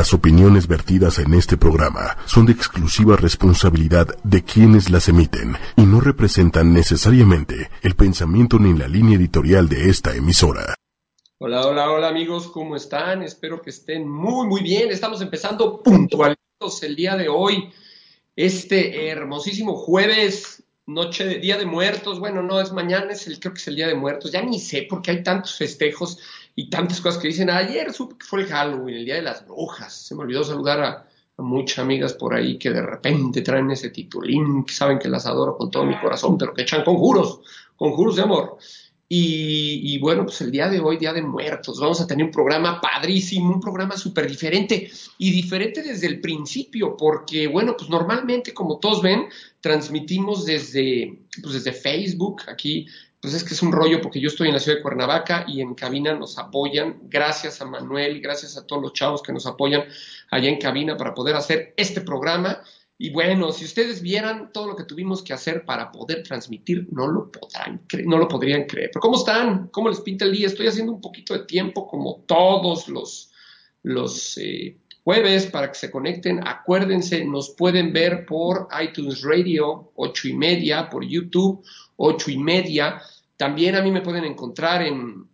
Las opiniones vertidas en este programa son de exclusiva responsabilidad de quienes las emiten y no representan necesariamente el pensamiento ni la línea editorial de esta emisora. Hola, hola, hola amigos, ¿cómo están? Espero que estén muy, muy bien. Estamos empezando puntualitos el día de hoy, este hermosísimo jueves, noche de Día de Muertos. Bueno, no es mañana, es el, creo que es el Día de Muertos. Ya ni sé porque hay tantos festejos y tantas cosas que dicen. Ayer supe que fue el Halloween, el Día de las Brujas. Se me olvidó saludar a, muchas amigas por ahí que de repente traen ese titulín, que saben que las adoro con todo mi corazón, pero que echan conjuros, conjuros de amor. Y, y, bueno, pues el día de hoy, Día de Muertos, vamos a tener un programa padrísimo, un programa súper diferente y diferente desde el principio, porque bueno, pues normalmente, como todos ven, transmitimos desde, pues desde Facebook, aquí pues es que es un rollo porque yo estoy en la ciudad de Cuernavaca y en cabina nos apoyan, gracias a Manuel gracias a todos los chavos que nos apoyan allá en cabina para poder hacer este programa. Y bueno, si ustedes vieran todo lo que tuvimos que hacer para poder transmitir, no lo podrán no lo podrían creer. Pero ¿cómo están? ¿Cómo les pinta el día? Estoy haciendo un poquito de tiempo como todos los, los eh, jueves para que se conecten. Acuérdense, nos pueden ver por iTunes Radio, ocho y media, por YouTube, ocho y media. También a mí me pueden encontrar en,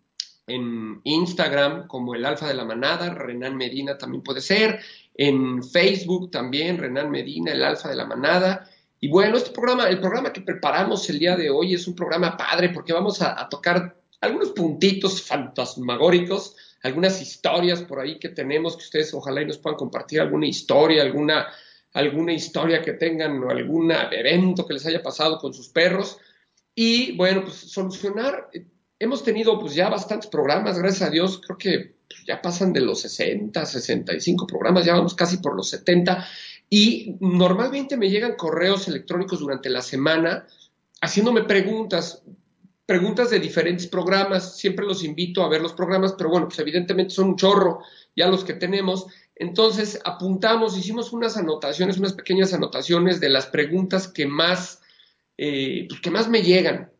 en Instagram como el Alfa de la Manada, Renan Medina también puede ser. En Facebook también, Renan Medina, el Alfa de la Manada. Y bueno, este programa, el programa que preparamos el día de hoy es un programa padre porque vamos a, a tocar algunos puntitos fantasmagóricos algunas historias por ahí que tenemos, que ustedes ojalá y nos puedan compartir alguna historia, alguna, alguna historia que tengan o algún evento que les haya pasado con sus perros. Y bueno, pues solucionar, hemos tenido pues ya bastantes programas, gracias a Dios, creo que ya pasan de los 60, 65 programas, ya vamos casi por los 70. Y normalmente me llegan correos electrónicos durante la semana haciéndome preguntas preguntas de diferentes programas. Siempre los invito a ver los programas, pero bueno, pues evidentemente son un chorro ya los que tenemos. Entonces apuntamos, hicimos unas anotaciones, unas pequeñas anotaciones de las preguntas que más, eh, pues, que más me llegan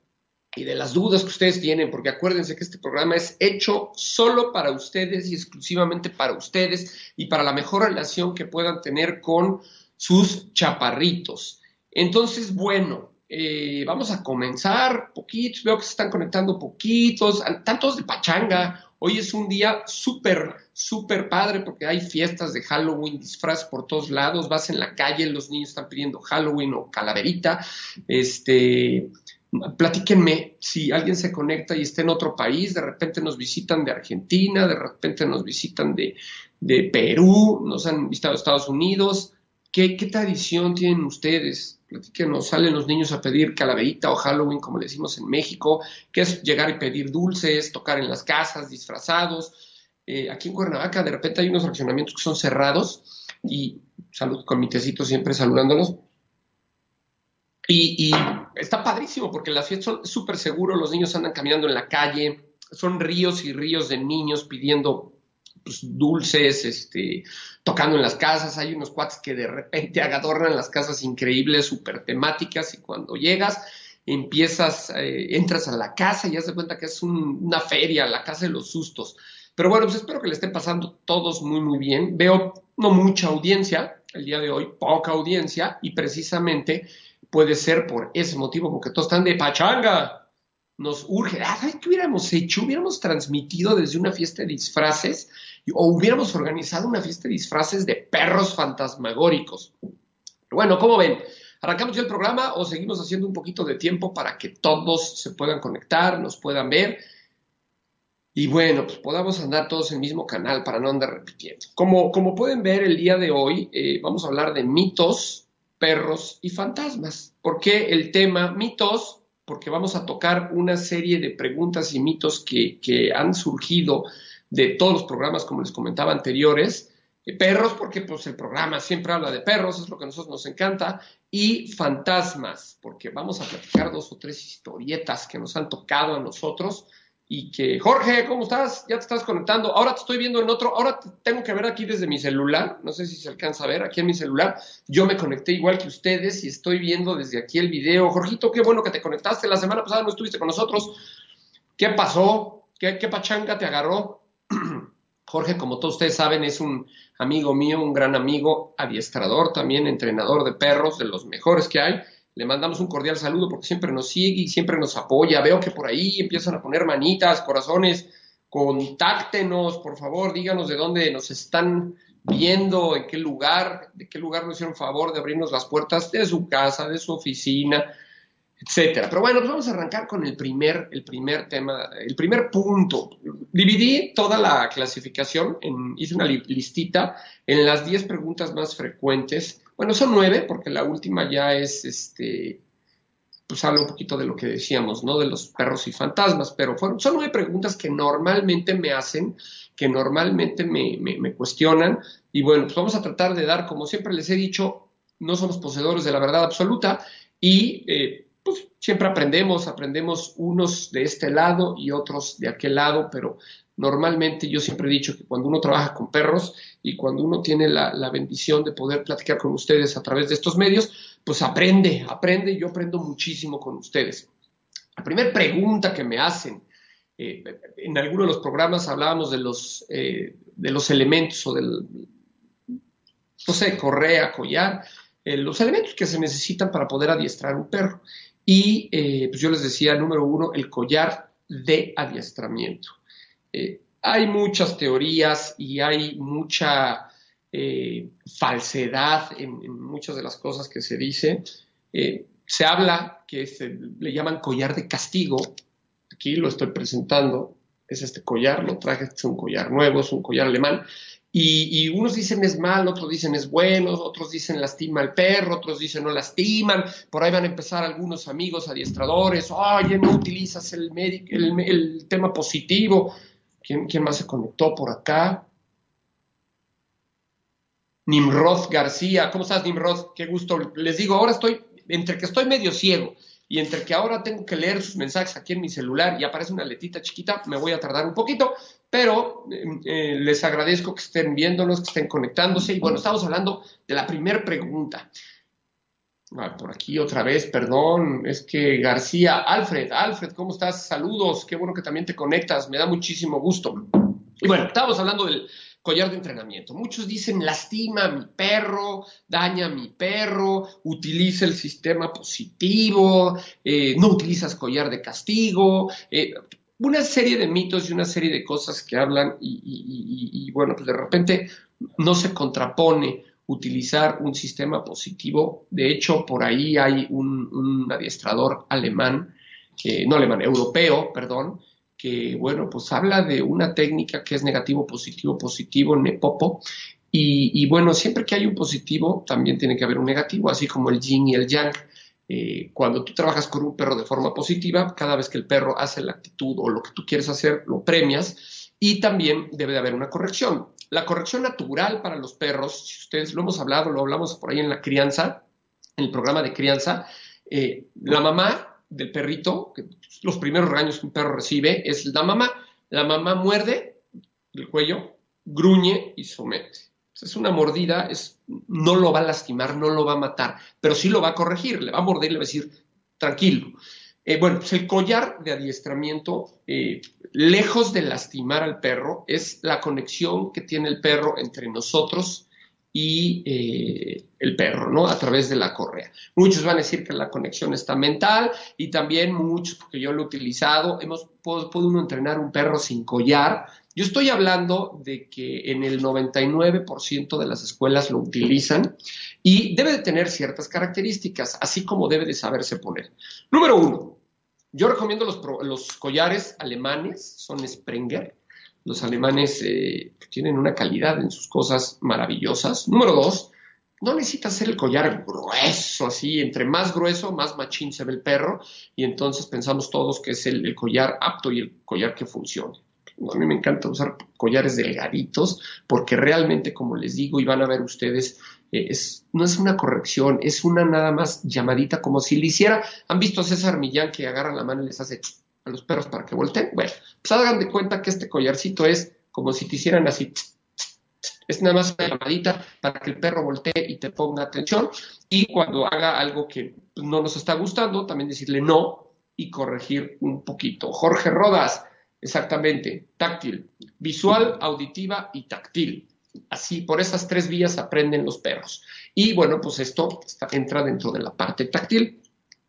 y de las dudas que ustedes tienen, porque acuérdense que este programa es hecho solo para ustedes y exclusivamente para ustedes y para la mejor relación que puedan tener con sus chaparritos. Entonces, bueno, eh, vamos a comenzar poquitos, veo que se están conectando poquitos, tantos de pachanga. Hoy es un día súper, súper padre porque hay fiestas de Halloween, disfraz por todos lados, vas en la calle, los niños están pidiendo Halloween o calaverita. Este, platíquenme si alguien se conecta y está en otro país, de repente nos visitan de Argentina, de repente nos visitan de, de Perú, nos han visitado Estados Unidos. ¿Qué, ¿Qué tradición tienen ustedes? Nos salen los niños a pedir calaverita o Halloween, como le decimos en México, que es llegar y pedir dulces, tocar en las casas, disfrazados. Eh, aquí en Cuernavaca de repente hay unos fraccionamientos que son cerrados y salud con mi tecito siempre saludándolos. Y, está padrísimo porque las fiestas son súper seguros, los niños andan caminando en la calle, son ríos y ríos de niños pidiendo pues, dulces, este, tocando en las casas, hay unos cuates que de repente adornan las casas increíbles, súper temáticas, y cuando llegas, empiezas, eh, entras a la casa y se cuenta que es una feria, la casa de los sustos. Pero bueno, pues espero que le estén pasando todos muy, muy bien. Veo no mucha audiencia el día de hoy, poca audiencia, y precisamente puede ser por ese motivo, porque todos están de pachanga. Nos urge, qué hubiéramos hecho? Hubiéramos transmitido desde una fiesta de disfraces o hubiéramos organizado una fiesta de disfraces de perros fantasmagóricos. Bueno, ¿cómo ven? ¿Arrancamos ya el programa o seguimos haciendo un poquito de tiempo para que todos se puedan conectar, nos puedan ver? Y bueno, pues podamos andar todos en el mismo canal para no andar repitiendo. Como, como pueden ver el día de hoy, eh, vamos a hablar de mitos, perros y fantasmas. ¿Por qué el tema mitos? Porque vamos a tocar una serie de preguntas y mitos que, que han surgido de todos los programas, como les comentaba anteriores. Eh, perros, porque pues el programa siempre habla de perros, es lo que a nosotros nos encanta, y fantasmas, porque vamos a platicar dos o tres historietas que nos han tocado a nosotros y que, Jorge, ¿cómo estás? Ya te estás conectando. Ahora te estoy viendo en otro, ahora te tengo que ver aquí desde mi celular, no sé si se alcanza a ver aquí en mi celular. Yo me conecté igual que ustedes y estoy viendo desde aquí el video. Jorgito, qué bueno que te conectaste. La semana pasada no estuviste con nosotros. ¿Qué pasó? ¿Qué, qué pachanga te agarró? Jorge, como todos ustedes saben, es un amigo mío, un gran amigo, adiestrador también, entrenador de perros, de los mejores que hay. Le mandamos un cordial saludo porque siempre nos sigue y siempre nos apoya. Veo que por ahí empiezan a poner manitas, corazones. Contáctenos, por favor, díganos de dónde nos están viendo, en qué lugar, de qué lugar nos hicieron favor de abrirnos las puertas de su casa, de su oficina, etcétera. Pero bueno, pues vamos a arrancar con el primer, el primer tema, el primer punto. Dividí toda la clasificación, en, hice una listita en las 10 preguntas más frecuentes. Bueno, son nueve, porque la última ya es, este, pues habla un poquito de lo que decíamos, ¿no? De los perros y fantasmas, pero fueron, son nueve preguntas que normalmente me hacen, que normalmente me, me cuestionan, y bueno, pues vamos a tratar de dar, como siempre les he dicho, no somos poseedores de la verdad absoluta, y eh, pues siempre aprendemos, aprendemos unos de este lado y otros de aquel lado, pero normalmente yo siempre he dicho que cuando uno trabaja con perros y cuando uno tiene la, bendición de poder platicar con ustedes a través de estos medios, pues aprende, aprende, yo aprendo muchísimo con ustedes. La primera pregunta que me hacen, eh, en alguno de los programas hablábamos de los, eh, de los elementos o del, no sé, correa, collar, eh, los elementos que se necesitan para poder adiestrar un perro. Y eh, pues yo les decía, número uno, el collar de adiestramiento. Eh, hay muchas teorías y hay mucha eh, falsedad en, muchas de las cosas que se dice. se habla que se, le llaman collar de castigo. Aquí lo estoy presentando. Es este collar, lo traje, es un collar nuevo, es un collar alemán. Y, unos dicen es mal, otros dicen es bueno, otros dicen lastima al perro, otros dicen no lastiman. Por ahí van a empezar algunos amigos adiestradores. Oye, no utilizas el, el, tema positivo. ¿Quién, ¿Quién, más se conectó por acá? Nimrod García. ¿Cómo estás, Nimrod? Qué gusto. Les digo, ahora estoy, entre que estoy medio ciego y entre que ahora tengo que leer sus mensajes aquí en mi celular y aparece una letita chiquita, me voy a tardar un poquito, pero eh, eh, les agradezco que estén viéndonos, que estén conectándose. Y bueno, estamos hablando de la primera pregunta. Ah, por aquí otra vez, perdón, es que García, Alfred, Alfred, ¿cómo estás? Saludos, qué bueno que también te conectas, me da muchísimo gusto. Y bueno, estábamos hablando del, collar de entrenamiento. Muchos dicen lastima a mi perro, daña a mi perro, utiliza el sistema positivo, eh, no utilizas collar de castigo. Eh, una serie de mitos y una serie de cosas que hablan y, bueno, pues de repente no se contrapone utilizar un sistema positivo. De hecho, por ahí hay un, adiestrador alemán, eh, no alemán, europeo, perdón, que, bueno, pues habla de una técnica que es negativo, positivo, positivo, nepopo. Y, y bueno, siempre que hay un positivo, también tiene que haber un negativo, así como el yin y el yang. Eh, cuando tú trabajas con un perro de forma positiva, cada vez que el perro hace la actitud o lo que tú quieres hacer, lo premias y también debe de haber una corrección. La corrección natural para los perros, si ustedes lo hemos hablado, lo hablamos por ahí en la crianza, en el programa de crianza, eh, la mamá del perrito, los primeros regaños que un perro recibe, es la mamá. La mamá muerde el cuello, gruñe y somete. Es una mordida, es, no lo va a lastimar, no lo va a matar, pero sí lo va a corregir, le va a morder y le va a decir, tranquilo. Eh, bueno, pues el collar de adiestramiento, eh, lejos de lastimar al perro, es la conexión que tiene el perro entre nosotros y eh, el perro, ¿no? A través de la correa. Muchos van a decir que la conexión está mental y también muchos, porque yo lo he utilizado, hemos, puede, uno entrenar un perro sin collar. Yo estoy hablando de que en el 99% de las escuelas lo utilizan y debe de tener ciertas características, así como debe de saberse poner. Número uno, yo recomiendo los, los collares alemanes, son Sprenger, los alemanes eh, tienen una calidad en sus cosas maravillosas. Número dos, no necesita ser el collar grueso, así, entre más grueso, más machín se ve el perro, y entonces pensamos todos que es el, collar apto y el collar que funcione. A mí me encanta usar collares delgaditos, porque realmente, como les digo, y van a ver ustedes, eh, es, no es una corrección, es una nada más llamadita, como si le hiciera. ¿Han visto a César Millán que agarra la mano y les hace a los perros para que volteen. Bueno, pues hagan de cuenta que este collarcito es como si te hicieran así. Es nada más una llamadita para que el perro voltee y te ponga atención. Y cuando haga algo que no nos está gustando, también decirle no y corregir un poquito. Jorge Rodas, Exactamente, táctil, visual, auditiva y táctil. Así, por esas tres vías aprenden los perros. Y bueno, pues esto entra dentro de la parte táctil,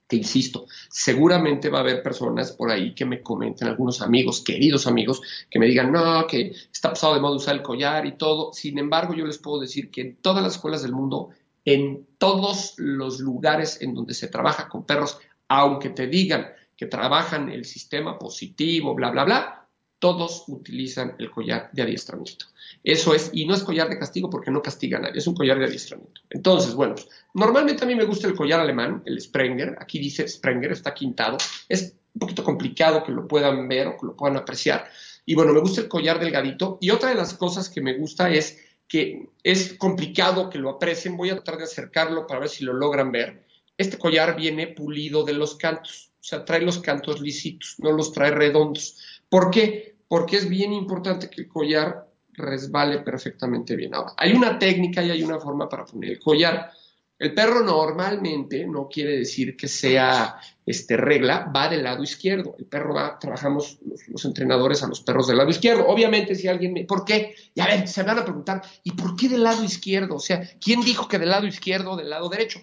que insisto, seguramente va a haber personas por ahí que me comenten, algunos amigos, queridos amigos, que me digan, no, que está pasado de modo usar el collar y todo. Sin embargo, yo les puedo decir que en todas las escuelas del mundo, en todos los lugares en donde se trabaja con perros, aunque te digan que trabajan el sistema positivo, bla, bla, bla, todos utilizan el collar de adiestramiento. Eso es, y no es collar de castigo porque no castiga a nadie, es un collar de adiestramiento. Entonces, bueno, normalmente a mí me gusta el collar alemán, el Sprenger, aquí dice Sprenger, está quintado, es un poquito complicado que lo puedan ver o que lo puedan apreciar. Y bueno, me gusta el collar delgadito. Y otra de las cosas que me gusta es que es complicado que lo aprecien, voy a tratar de acercarlo para ver si lo logran ver. Este collar viene pulido de los cantos, sea, trae los cantos lisitos, no los trae redondos. ¿Por qué? Porque es bien importante que el collar resbale perfectamente bien. Ahora, hay una técnica y hay una forma para poner el collar. El perro normalmente no quiere decir que sea este, regla, va del lado izquierdo. El perro va, trabajamos los, entrenadores a los perros del lado izquierdo. Obviamente, si alguien me. ¿Por qué? Y a ver, se van a preguntar, ¿y por qué del lado izquierdo? O sea, ¿quién dijo que del lado izquierdo o del lado derecho?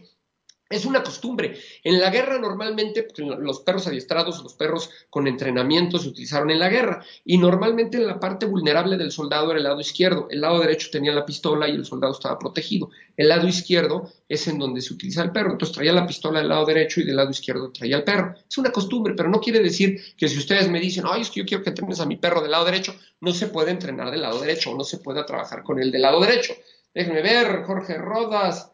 Es una costumbre. En la guerra normalmente pues, los perros adiestrados, los perros con entrenamiento se utilizaron en la guerra y normalmente la parte vulnerable del soldado era el lado izquierdo. El lado derecho tenía la pistola y el soldado estaba protegido. El lado izquierdo es en donde se utiliza el perro. Entonces traía la pistola del lado derecho y del lado izquierdo traía el perro. Es una costumbre, pero no quiere decir que si ustedes me dicen, ay, es que yo quiero que entrenes a mi perro del lado derecho, no se puede entrenar del lado derecho o no se pueda trabajar con él del lado derecho. Déjenme ver, Jorge Rodas.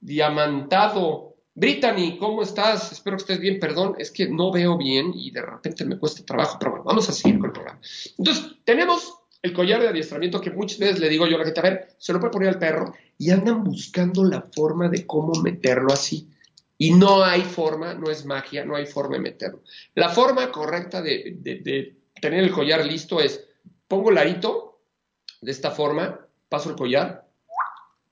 Diamantado. Brittany, ¿cómo estás? Espero que estés bien. Perdón, es que no veo bien y de repente me cuesta trabajo, pero bueno, vamos a seguir con el programa. Entonces, tenemos el collar de adiestramiento que muchas veces le digo yo a la gente, a ver, se lo puede poner al perro y andan buscando la forma de cómo meterlo así. Y no hay forma, no es magia, no hay forma de meterlo. La forma correcta de, de tener el collar listo es, pongo el arito de esta forma, paso el collar,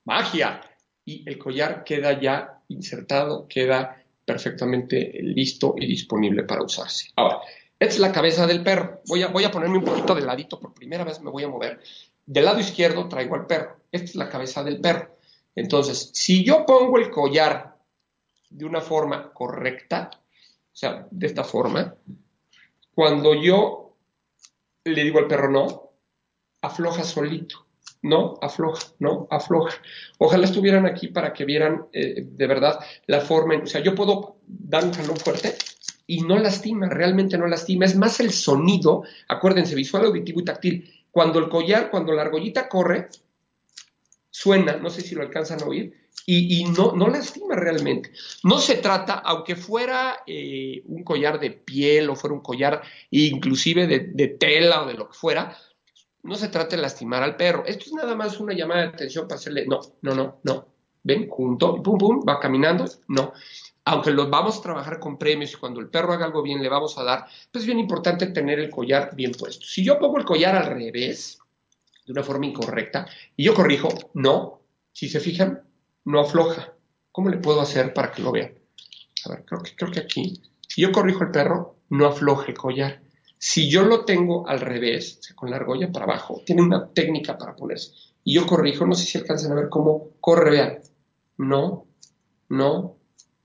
magia, y el collar queda ya insertado, queda perfectamente listo y disponible para usarse. Ahora, esta es la cabeza del perro. Voy a, voy a ponerme un poquito de ladito, por primera vez me voy a mover. Del lado izquierdo traigo al perro. Esta es la cabeza del perro. Entonces, si yo pongo el collar de una forma correcta, o sea, de esta forma, cuando yo le digo al perro no, afloja solito no afloja, no afloja. Ojalá estuvieran aquí para que vieran eh, de verdad la forma, o sea, yo puedo dar un jalón fuerte y no lastima, realmente no lastima, es más el sonido, acuérdense, visual, auditivo y táctil. Cuando el collar, cuando la argollita corre, suena, no sé si lo alcanzan a oír, y, no, no, lastima realmente. No se trata, aunque fuera eh, un collar de piel o fuera un collar inclusive de tela o de lo que fuera, no se trata de lastimar al perro. Esto es nada más una llamada de atención para hacerle, no, no, no, no. Ven, junto, pum, pum, va caminando, no. Aunque lo vamos a trabajar con premios y cuando el perro haga algo bien le vamos a dar, pues es bien importante tener el collar bien puesto. Si yo pongo el collar al revés, de una forma incorrecta, y yo corrijo, no, si se fijan, no afloja. ¿Cómo le puedo hacer para que lo vean? A ver, creo que, creo que aquí, si yo corrijo el perro, no afloje el collar. Si yo lo tengo al revés, con la argolla para abajo, tiene una técnica para ponerse. Y yo corrijo, no sé si alcanzan a ver cómo corre, vean. No, no,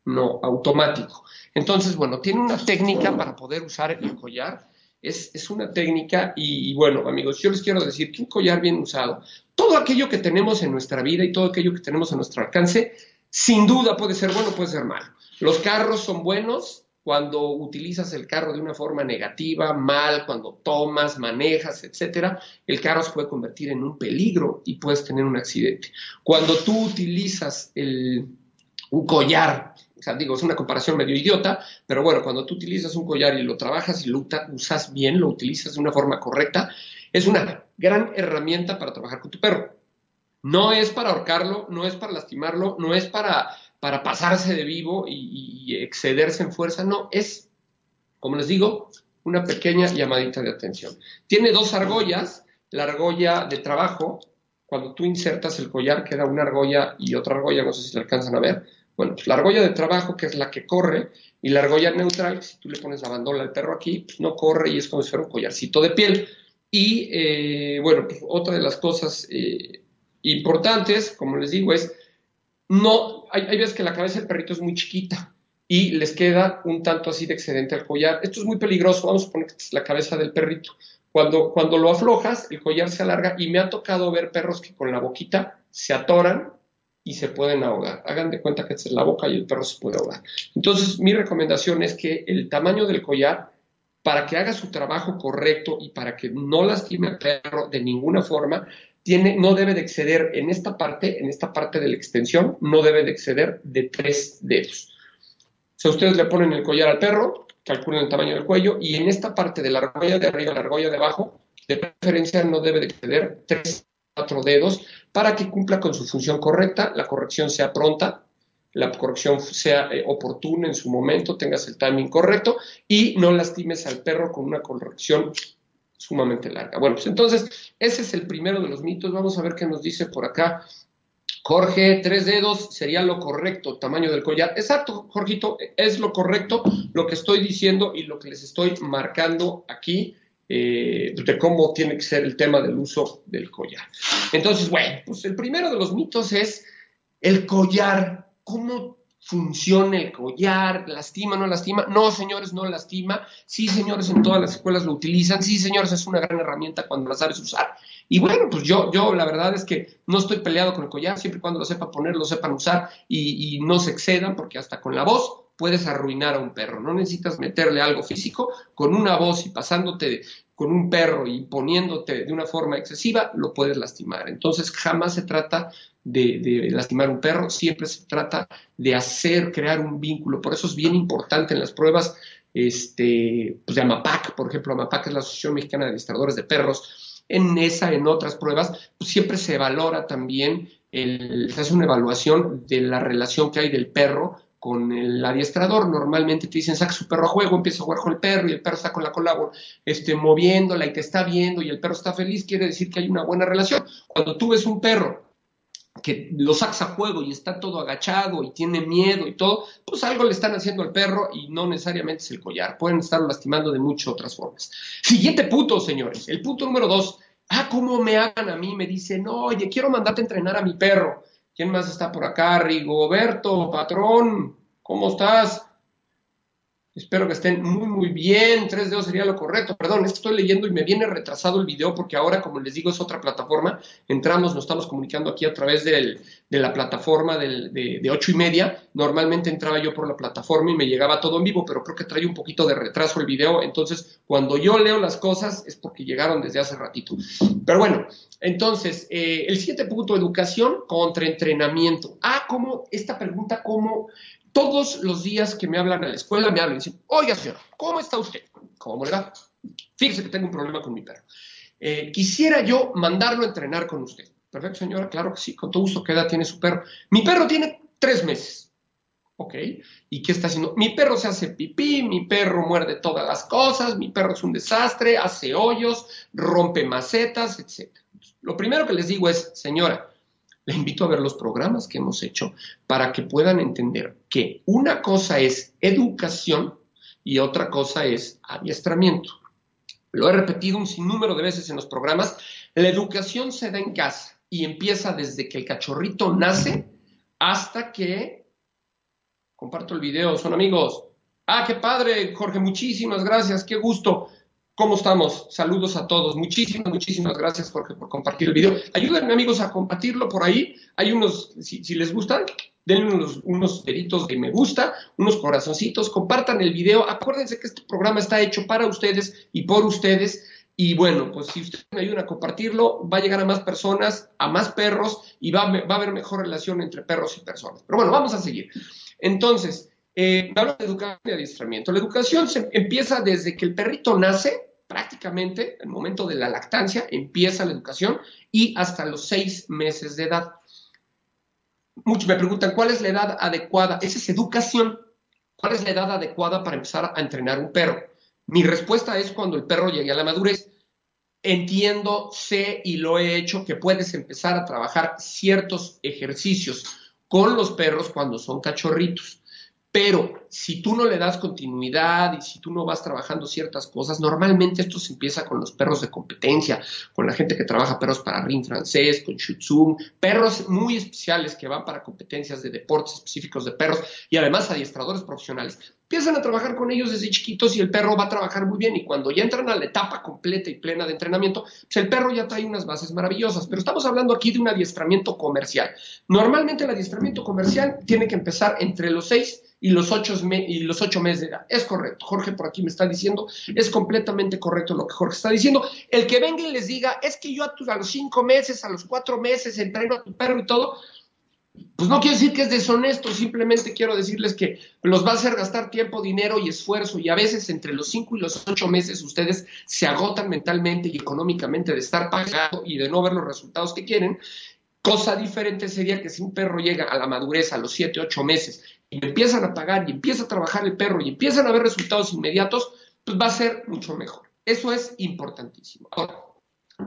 no, automático. Entonces, bueno, tiene una técnica para poder usar el collar. Es, es una técnica y, bueno, amigos, yo les quiero decir que un collar bien usado, todo aquello que tenemos en nuestra vida y todo aquello que tenemos a nuestro alcance, sin duda puede ser bueno, puede ser malo. Los carros son buenos, cuando utilizas el carro de una forma negativa, mal, cuando tomas, manejas, etcétera, el carro se puede convertir en un peligro y puedes tener un accidente. Cuando tú utilizas un collar, o sea, digo, es una comparación medio idiota, pero bueno, cuando tú utilizas un collar y lo trabajas y lo usas bien, lo utilizas de una forma correcta, es una gran herramienta para trabajar con tu perro. No es para ahorcarlo, no es para lastimarlo, no es para para pasarse de vivo y, excederse en fuerza, no, es, como les digo, una pequeña llamadita de atención. Tiene dos argollas, la argolla de trabajo, cuando tú insertas el collar queda una argolla y otra argolla, no sé si la alcanzan a ver, Bueno, pues la argolla de trabajo, que es la que corre, y la argolla neutral, si tú le pones la bandola al perro aquí, pues no corre y es como si fuera un collarcito de piel. Y eh, bueno, pues otra de las cosas eh, importantes, como les digo, es no, hay, veces que la cabeza del perrito es muy chiquita y les queda un tanto así de excedente al collar. Esto es muy peligroso, vamos a poner que es la cabeza del perrito. Cuando, cuando lo aflojas, el collar se alarga y me ha tocado ver perros que con la boquita se atoran y se pueden ahogar. Hagan de cuenta que es la boca y el perro se puede ahogar. Entonces, mi recomendación es que el tamaño del collar, para que haga su trabajo correcto y para que no lastime al perro de ninguna forma, no debe de exceder en esta parte, en esta parte de la extensión, no debe de exceder de tres dedos. Si ustedes le ponen el collar al perro, calculen el tamaño del cuello y en esta parte de la argolla de arriba, la argolla de abajo, de preferencia no debe de exceder tres cuatro dedos para que cumpla con su función correcta, la corrección sea pronta, la corrección sea eh, oportuna en su momento, tengas el timing correcto y no lastimes al perro con una corrección sumamente larga. Bueno, pues entonces ese es el primero de los mitos. Vamos a ver qué nos dice por acá. Jorge, tres dedos sería lo correcto, tamaño del collar. Exacto, Jorgito, es lo correcto lo que estoy diciendo y lo que les estoy marcando aquí eh, de cómo tiene que ser el tema del uso del collar. Entonces, bueno, pues el primero de los mitos es el collar, cómo funciona el collar, lastima, no lastima. No, señores, no lastima. Sí, señores, en todas las escuelas lo utilizan. Sí, señores, es una gran herramienta cuando la sabes usar. Y bueno, pues yo, yo la verdad es que no estoy peleado con el collar, siempre y cuando lo sepa poner, lo sepan usar y, y no se excedan, porque hasta con la voz puedes arruinar a un perro. No necesitas meterle algo físico, con una voz y pasándote con un perro y poniéndote de una forma excesiva, lo puedes lastimar. Entonces jamás se trata de, lastimar a un perro, siempre se trata de hacer, crear un vínculo. Por eso es bien importante en las pruebas este, pues de AMAPAC, por ejemplo, AMAPAC es la Asociación Mexicana de Administradores de Perros, en esa, en otras pruebas, pues siempre se valora también, se hace una evaluación de la relación que hay del perro con el adiestrador. Normalmente te dicen, saca su perro a juego, empieza a jugar con el perro y el perro está con la cola este, moviéndola y te está viendo y el perro está feliz, quiere decir que hay una buena relación. Cuando tú ves un perro que lo sacas a juego y está todo agachado y tiene miedo y todo, pues algo le están haciendo al perro y no necesariamente es el collar. Pueden estarlo lastimando de muchas otras formas. Siguiente punto, señores. El punto número dos. Ah, ¿cómo me hagan a mí? Me dicen, oye, quiero mandarte a entrenar a mi perro. ¿Quién más está por acá? Rigoberto, patrón, ¿cómo estás? Espero que estén muy, muy bien. Tres dedos sería lo correcto. Perdón, estoy leyendo y me viene retrasado el video porque ahora, como les digo, es otra plataforma. Entramos, nos estamos comunicando aquí a través de la plataforma de, de, ocho y media. Normalmente entraba yo por la plataforma y me llegaba todo en vivo, pero creo que trae un poquito de retraso el video. Entonces, cuando yo leo las cosas es porque llegaron desde hace ratito. Pero bueno, entonces, eh, el siguiente punto, educación contra entrenamiento. Ah, ¿cómo? Esta pregunta, ¿cómo? Todos los días que me hablan a la escuela me hablan y dicen, oiga señora, ¿cómo está usted? ¿Cómo le va? Fíjese que tengo un problema con mi perro. Eh, quisiera yo mandarlo a entrenar con usted. Perfecto, señora, claro que sí, con todo gusto. ¿Qué edad tiene su perro? Mi perro tiene tres meses. ¿Ok? ¿Y qué está haciendo? Mi perro se hace pipí, mi perro muerde todas las cosas, mi perro es un desastre, hace hoyos, rompe macetas, etc. Lo primero que les digo es, señora, le invito a ver los programas que hemos hecho para que puedan entender que una cosa es educación y otra cosa es adiestramiento. Lo he repetido un sinnúmero de veces en los programas. La educación se da en casa y empieza desde que el cachorrito nace hasta que... Comparto el video, son amigos. Ah, qué padre, Jorge, muchísimas gracias, qué gusto. ¿Cómo estamos? Saludos a todos. Muchísimas, muchísimas gracias Jorge por compartir el video. Ayúdenme amigos a compartirlo por ahí. Hay unos, si, les gustan, denle unos, deditos de me gusta, unos corazoncitos, compartan el video. Acuérdense que este programa está hecho para ustedes y por ustedes. Y bueno, pues si ustedes me ayudan a compartirlo, va a llegar a más personas, a más perros y va a haber mejor relación entre perros y personas. Pero bueno, vamos a seguir. Entonces, eh, hablo de educación y adiestramiento. La educación se empieza desde que el perrito nace, prácticamente, el momento de la lactancia, empieza la educación y hasta los seis meses de edad. Muchos me preguntan, ¿cuál es la edad adecuada? Esa es educación. ¿Cuál es la edad adecuada para empezar a entrenar un perro? Mi respuesta es cuando el perro llegue a la madurez. Entiendo, sé y lo he hecho que puedes empezar a trabajar ciertos ejercicios con los perros cuando son cachorritos. Pero si tú no le das continuidad y si tú no vas trabajando ciertas cosas, normalmente esto se empieza con los perros de competencia, con la gente que trabaja perros para ring francés, con Shih perros muy especiales que van para competencias de deportes específicos de perros y además adiestradores profesionales. Empiezan a trabajar con ellos desde chiquitos y el perro va a trabajar muy bien y cuando ya entran a la etapa completa y plena de entrenamiento, pues el perro ya trae unas bases maravillosas. Pero estamos hablando aquí de un adiestramiento comercial. Normalmente el adiestramiento comercial tiene que empezar entre los seis y los y los ocho meses de edad. Es correcto. Jorge por aquí me está diciendo, es completamente correcto lo que Jorge está diciendo. El que venga y les diga, es que yo a, a los cinco meses, a los cuatro meses entreno a tu perro y todo, pues no quiero decir que es deshonesto, simplemente quiero decirles que los va a hacer gastar tiempo, dinero y esfuerzo y a veces entre los cinco y los ocho meses ustedes se agotan mentalmente y económicamente de estar pagando y de no ver los resultados que quieren. Cosa diferente sería que si un perro llega a la madurez a los siete, ocho meses y empiezan a pagar y empieza a trabajar el perro y empiezan a ver resultados inmediatos, pues va a ser mucho mejor. Eso es importantísimo. Ahora,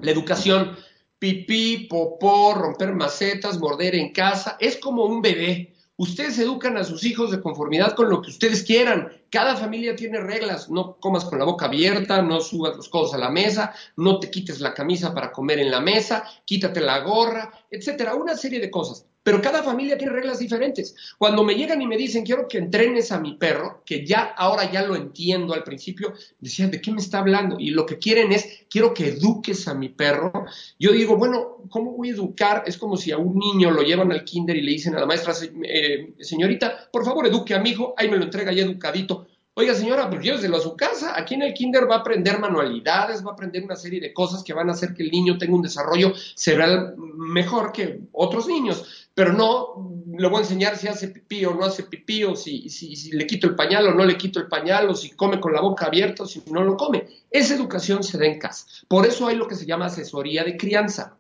la educación, pipí, popó, romper macetas, morder en casa, es como un bebé. Ustedes educan a sus hijos de conformidad con lo que ustedes quieran. Cada familia tiene reglas. No comas con la boca abierta, no subas los codos a la mesa, no te quites la camisa para comer en la mesa, quítate la gorra, etcétera. Una serie de cosas pero cada familia tiene reglas diferentes. Cuando me llegan y me dicen, quiero que entrenes a mi perro, que ya ahora ya lo entiendo al principio, decían, ¿de qué me está hablando? Y lo que quieren es, quiero que eduques a mi perro. Yo digo, bueno, ¿cómo voy a educar? Es como si a un niño lo llevan al kinder y le dicen a la maestra, eh, señorita, por favor, eduque a mi hijo, ahí me lo entrega ya educadito. Oiga, señora, pero lléveselo a su casa. Aquí en el kinder va a aprender manualidades, va a aprender una serie de cosas que van a hacer que el niño tenga un desarrollo cerebral mejor que otros niños. Pero no le voy a enseñar si hace pipí o no hace pipí, o si, si, le quito el pañal o no le quito el pañal, o si come con la boca abierta o si no lo come. Esa educación se da en casa. Por eso hay lo que se llama asesoría de crianza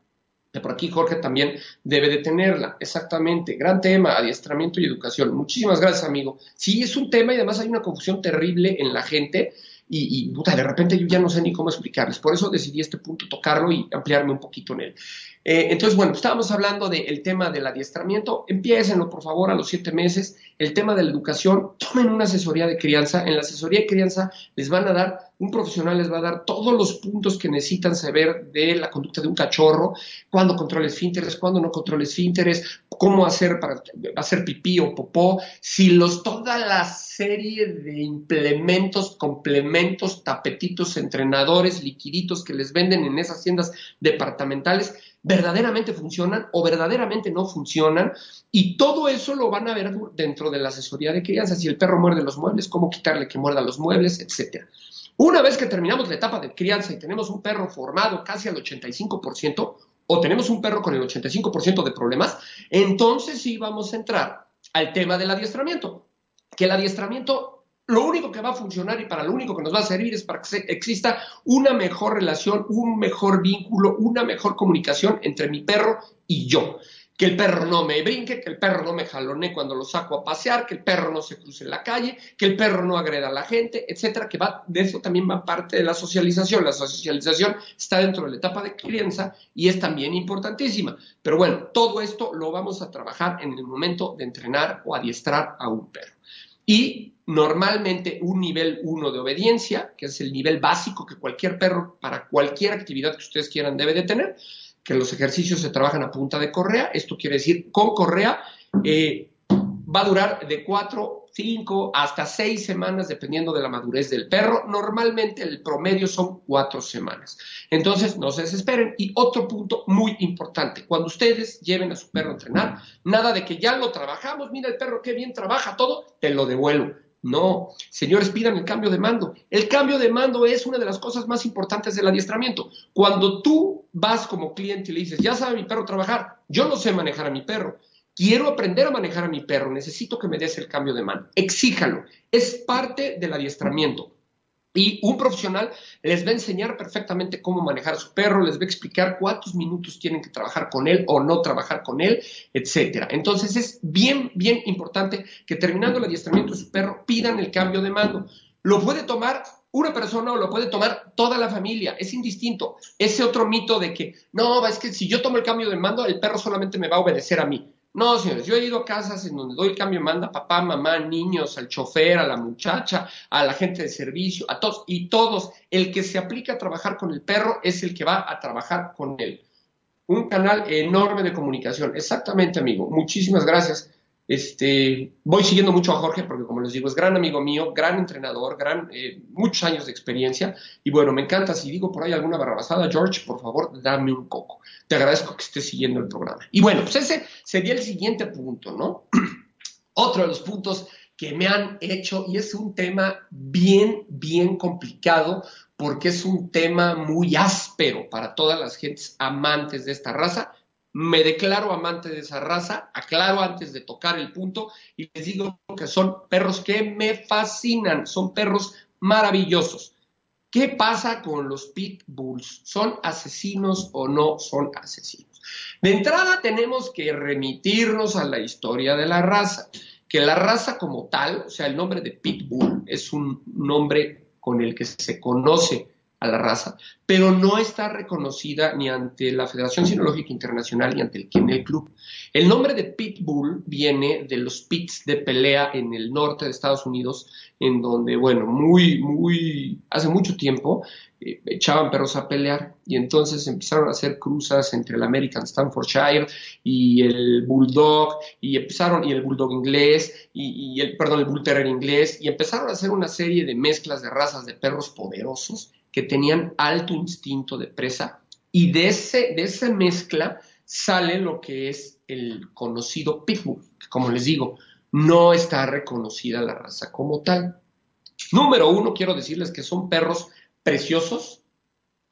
por aquí Jorge también debe de tenerla. Exactamente. Gran tema, adiestramiento y educación. Muchísimas gracias, amigo. Sí, es un tema y además hay una confusión terrible en la gente y, de repente yo ya no sé ni cómo explicarles. Por eso decidí este punto tocarlo y ampliarme un poquito en él. Eh, entonces, bueno, estábamos hablando del tema del adiestramiento. Empiecenlo, por favor, a los siete meses. El tema de la educación, tomen una asesoría de crianza. En la asesoría de crianza les van a dar, un profesional les va a dar todos los puntos que necesitan saber de la conducta de un cachorro, cuándo controles esfínteres, cuándo no controles esfínteres, cómo hacer para hacer pipí o popó, si los, toda la serie de implementos, complementos, tapetitos, entrenadores, liquiditos que les venden en esas tiendas departamentales, verdaderamente funcionan o verdaderamente no funcionan. Y todo eso lo van a ver dentro de la asesoría de crianza. Si el perro muerde los muebles, cómo quitarle que muerda los muebles, etc. Una vez que terminamos la etapa de crianza y tenemos un perro formado casi al 85%, o tenemos un perro con el 85% de problemas, entonces sí vamos a entrar al tema del adiestramiento. Que el adiestramiento lo único que va a funcionar y para lo único que nos va a servir es para que exista una mejor relación, un mejor vínculo, una mejor comunicación entre mi perro y yo. Que el perro no me brinque, que el perro no me jalone cuando lo saco a pasear, que el perro no se cruce en la calle, que el perro no agreda a la gente, etcétera, que va, de eso también va parte de la socialización. La socialización está dentro de la etapa de crianza y es también importantísima. Pero bueno, todo esto lo vamos a trabajar en el momento de entrenar o adiestrar a un perro. Y normalmente un nivel 1 de obediencia, que es el nivel básico que cualquier perro para cualquier actividad que ustedes quieran debe de tener, que los ejercicios se trabajan a punta de correa, esto quiere decir con correa, eh, va a durar de 4, 5 hasta 6 semanas dependiendo de la madurez del perro. Normalmente el promedio son 4 semanas. Entonces no se desesperen. Y otro punto muy importante, cuando ustedes lleven a su perro a entrenar, nada de que ya lo trabajamos, mira el perro qué bien trabaja todo, te lo devuelvo no, señores, pidan el cambio de mando. El cambio de mando es una de las cosas más importantes del adiestramiento. Cuando tú vas como cliente y le dices, ya sabe mi perro trabajar, yo no sé manejar a mi perro, quiero aprender a manejar a mi perro, necesito que me des el cambio de mando. Exíjalo, es parte del adiestramiento. Y un profesional les va a enseñar perfectamente cómo manejar a su perro, les va a explicar cuántos minutos tienen que trabajar con él o no trabajar con él, etcétera. Entonces es bien, bien importante que terminando el adiestramiento de su perro pidan el cambio de mando. Lo puede tomar una persona o lo puede tomar toda la familia, es indistinto. Ese otro mito de que, no, es que si yo tomo el cambio de mando, el perro solamente me va a obedecer a mí. No, señores, yo he ido a casas en donde doy el cambio, manda papá, mamá, niños, al chofer, a la muchacha, a la gente de servicio, a todos, y todos, el que se aplica a trabajar con el perro es el que va a trabajar con él. Un canal enorme de comunicación. Exactamente, amigo. Muchísimas gracias. Este, voy siguiendo mucho a Jorge porque, como les digo, es gran amigo mío, gran entrenador, gran, eh, muchos años de experiencia. Y bueno, me encanta. Si digo por ahí alguna barrabasada, George, por favor, dame un coco. Te agradezco que estés siguiendo el programa. Y bueno, pues ese sería el siguiente punto, ¿no? Otro de los puntos que me han hecho, y es un tema bien, bien complicado, porque es un tema muy áspero para todas las gentes amantes de esta raza, me declaro amante de esa raza, aclaro antes de tocar el punto y les digo que son perros que me fascinan, son perros maravillosos. ¿Qué pasa con los pit bulls? ¿Son asesinos o no son asesinos? De entrada tenemos que remitirnos a la historia de la raza, que la raza como tal, o sea, el nombre de pitbull es un nombre con el que se conoce a la raza, pero no está reconocida ni ante la Federación Sinológica Internacional ni ante el Kennel Club. El nombre de Pitbull viene de los pits de pelea en el norte de Estados Unidos, en donde, bueno, muy, muy, hace mucho tiempo eh, echaban perros a pelear y entonces empezaron a hacer cruzas entre el American Staffordshire y el Bulldog y empezaron, y el Bulldog inglés y, y el, perdón, el Bull Terrier inglés y empezaron a hacer una serie de mezclas de razas de perros poderosos que tenían alto instinto de presa y de, ese, de esa mezcla sale lo que es el conocido pitbull, como les digo, no está reconocida la raza como tal. Número uno, quiero decirles que son perros preciosos,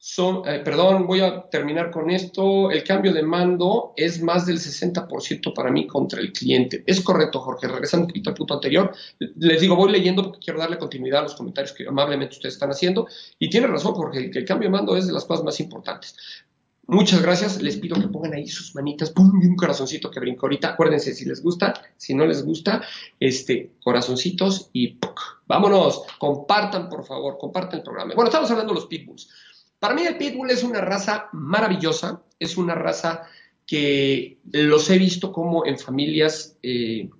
son, eh, perdón, voy a terminar con esto, el cambio de mando es más del 60% para mí contra el cliente. Es correcto, Jorge, regresando un poquito al punto anterior, les digo, voy leyendo porque quiero darle continuidad a los comentarios que amablemente ustedes están haciendo, y tiene razón, Jorge, que el cambio de mando es de las cosas más importantes. Muchas gracias, les pido que pongan ahí sus manitas, pum, y un corazoncito que brinco ahorita. Acuérdense, si les gusta, si no les gusta, este, corazoncitos y vámonos, compartan por favor, compartan el programa. Bueno, estamos hablando de los pitbulls. Para mí el pitbull es una raza maravillosa, es una raza que los he visto como en familias eh,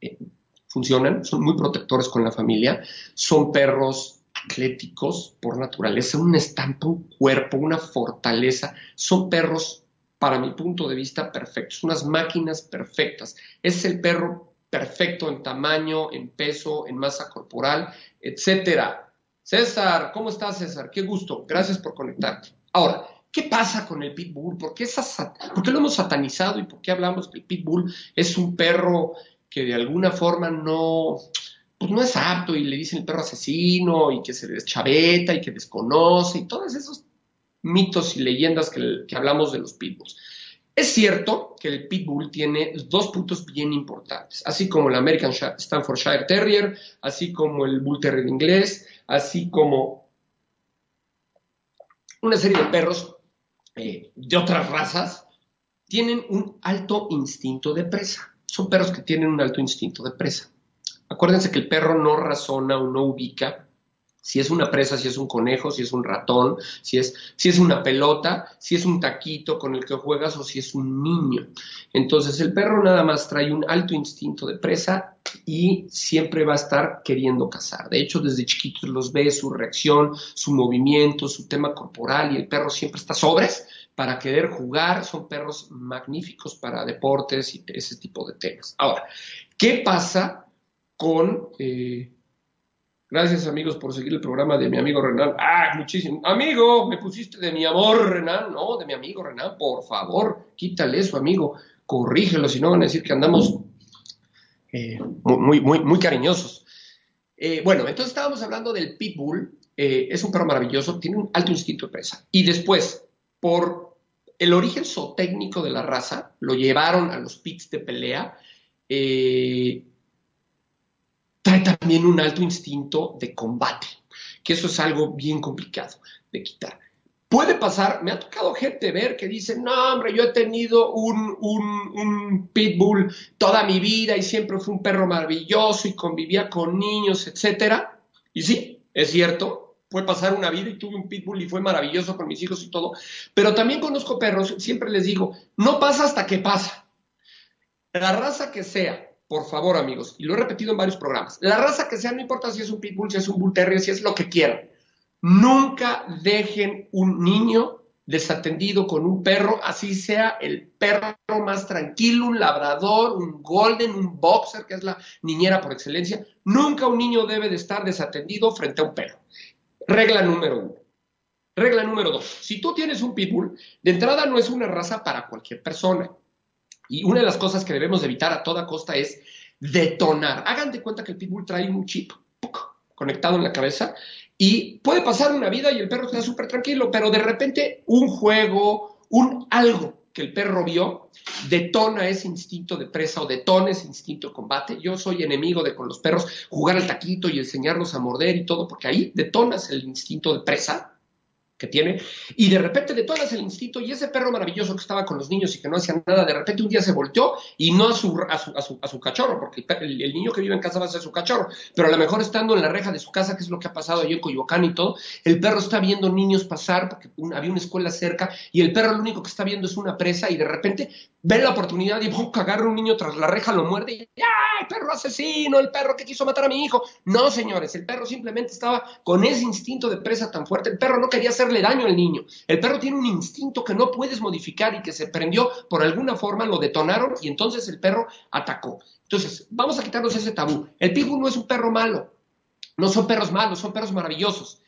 eh, funcionan, son muy protectores con la familia, son perros atléticos por naturaleza, un estampa, un cuerpo, una fortaleza, son perros, para mi punto de vista, perfectos, unas máquinas perfectas. Es el perro perfecto en tamaño, en peso, en masa corporal, etcétera César, ¿cómo estás, César? Qué gusto. Gracias por conectarte. Ahora, ¿qué pasa con el pitbull? ¿Por qué, ¿Por qué lo hemos satanizado y por qué hablamos que el pitbull es un perro que de alguna forma no, pues no es apto y le dicen el perro asesino y que se deschaveta y que desconoce y todos esos mitos y leyendas que, que hablamos de los pitbulls? Es cierto que el Pitbull tiene dos puntos bien importantes, así como el American Staffordshire Terrier, así como el Bull Terrier inglés, así como una serie de perros eh, de otras razas, tienen un alto instinto de presa. Son perros que tienen un alto instinto de presa. Acuérdense que el perro no razona o no ubica si es una presa, si es un conejo, si es un ratón, si es, si es una pelota, si es un taquito con el que juegas o si es un niño. Entonces el perro nada más trae un alto instinto de presa y siempre va a estar queriendo cazar. De hecho, desde chiquitos los ve, su reacción, su movimiento, su tema corporal y el perro siempre está sobres para querer jugar. Son perros magníficos para deportes y ese tipo de temas. Ahora, ¿qué pasa con... Eh, Gracias amigos por seguir el programa de mi amigo Renan. Ah, muchísimo. Amigo, me pusiste de mi amor, Renan. No, de mi amigo Renan, por favor, quítale eso, amigo. Corrígelo, si no van a decir que andamos eh, muy, muy, muy cariñosos. Eh, bueno, entonces estábamos hablando del pitbull. Eh, es un perro maravilloso, tiene un alto instinto de presa. Y después, por el origen zootécnico de la raza, lo llevaron a los pits de pelea. Eh, trae también un alto instinto de combate, que eso es algo bien complicado de quitar. Puede pasar, me ha tocado gente ver que dice, no, hombre, yo he tenido un, un, pitbull toda mi vida y siempre fue un perro maravilloso y convivía con niños, etcétera. Y sí, es cierto, puede pasar una vida y tuve un pitbull y fue maravilloso con mis hijos y todo. Pero también conozco perros, siempre les digo, no pasa hasta que pasa. La raza que sea, por favor, amigos, y lo he repetido en varios programas, la raza que sea, no importa si es un pitbull, si es un bull terrier, si es lo que quieran, nunca dejen un niño desatendido con un perro, así sea el perro más tranquilo, un labrador, un golden, un boxer, que es la niñera por excelencia. Nunca un niño debe de estar desatendido frente a un perro. Regla número uno. Regla número dos. Si tú tienes un pitbull, de entrada no es una raza para cualquier persona. Y una de las cosas que debemos evitar a toda costa es detonar. Hagan de cuenta que el pitbull trae un chip conectado en la cabeza y puede pasar una vida y el perro está súper tranquilo, pero de repente un juego, un algo que el perro vio, detona ese instinto de presa o detona ese instinto de combate. Yo soy enemigo de con los perros jugar al taquito y enseñarlos a morder y todo, porque ahí detonas el instinto de presa que tiene, y de repente de todas el instinto, y ese perro maravilloso que estaba con los niños y que no hacía nada, de repente un día se volteó y no a su, a su, a su, cachorro, porque el, niño que vive en casa va a ser su cachorro, pero a lo mejor estando en la reja de su casa, que es lo que ha pasado allí en Coyoacán y todo, el perro está viendo niños pasar, porque había una escuela cerca, y el perro lo único que está viendo es una presa, y de repente ve la oportunidad y ¡pum! agarra un niño tras la reja, lo muerde y ¡ay, perro asesino! El perro que quiso matar a mi hijo. No, señores, el perro simplemente estaba con ese instinto de presa tan fuerte. El perro no quería hacerle daño al niño. El perro tiene un instinto que no puedes modificar y que se prendió por alguna forma, lo detonaron y entonces el perro atacó. Entonces, vamos a quitarnos ese tabú. El pitbull no es un perro malo. No son perros malos, son perros maravillosos.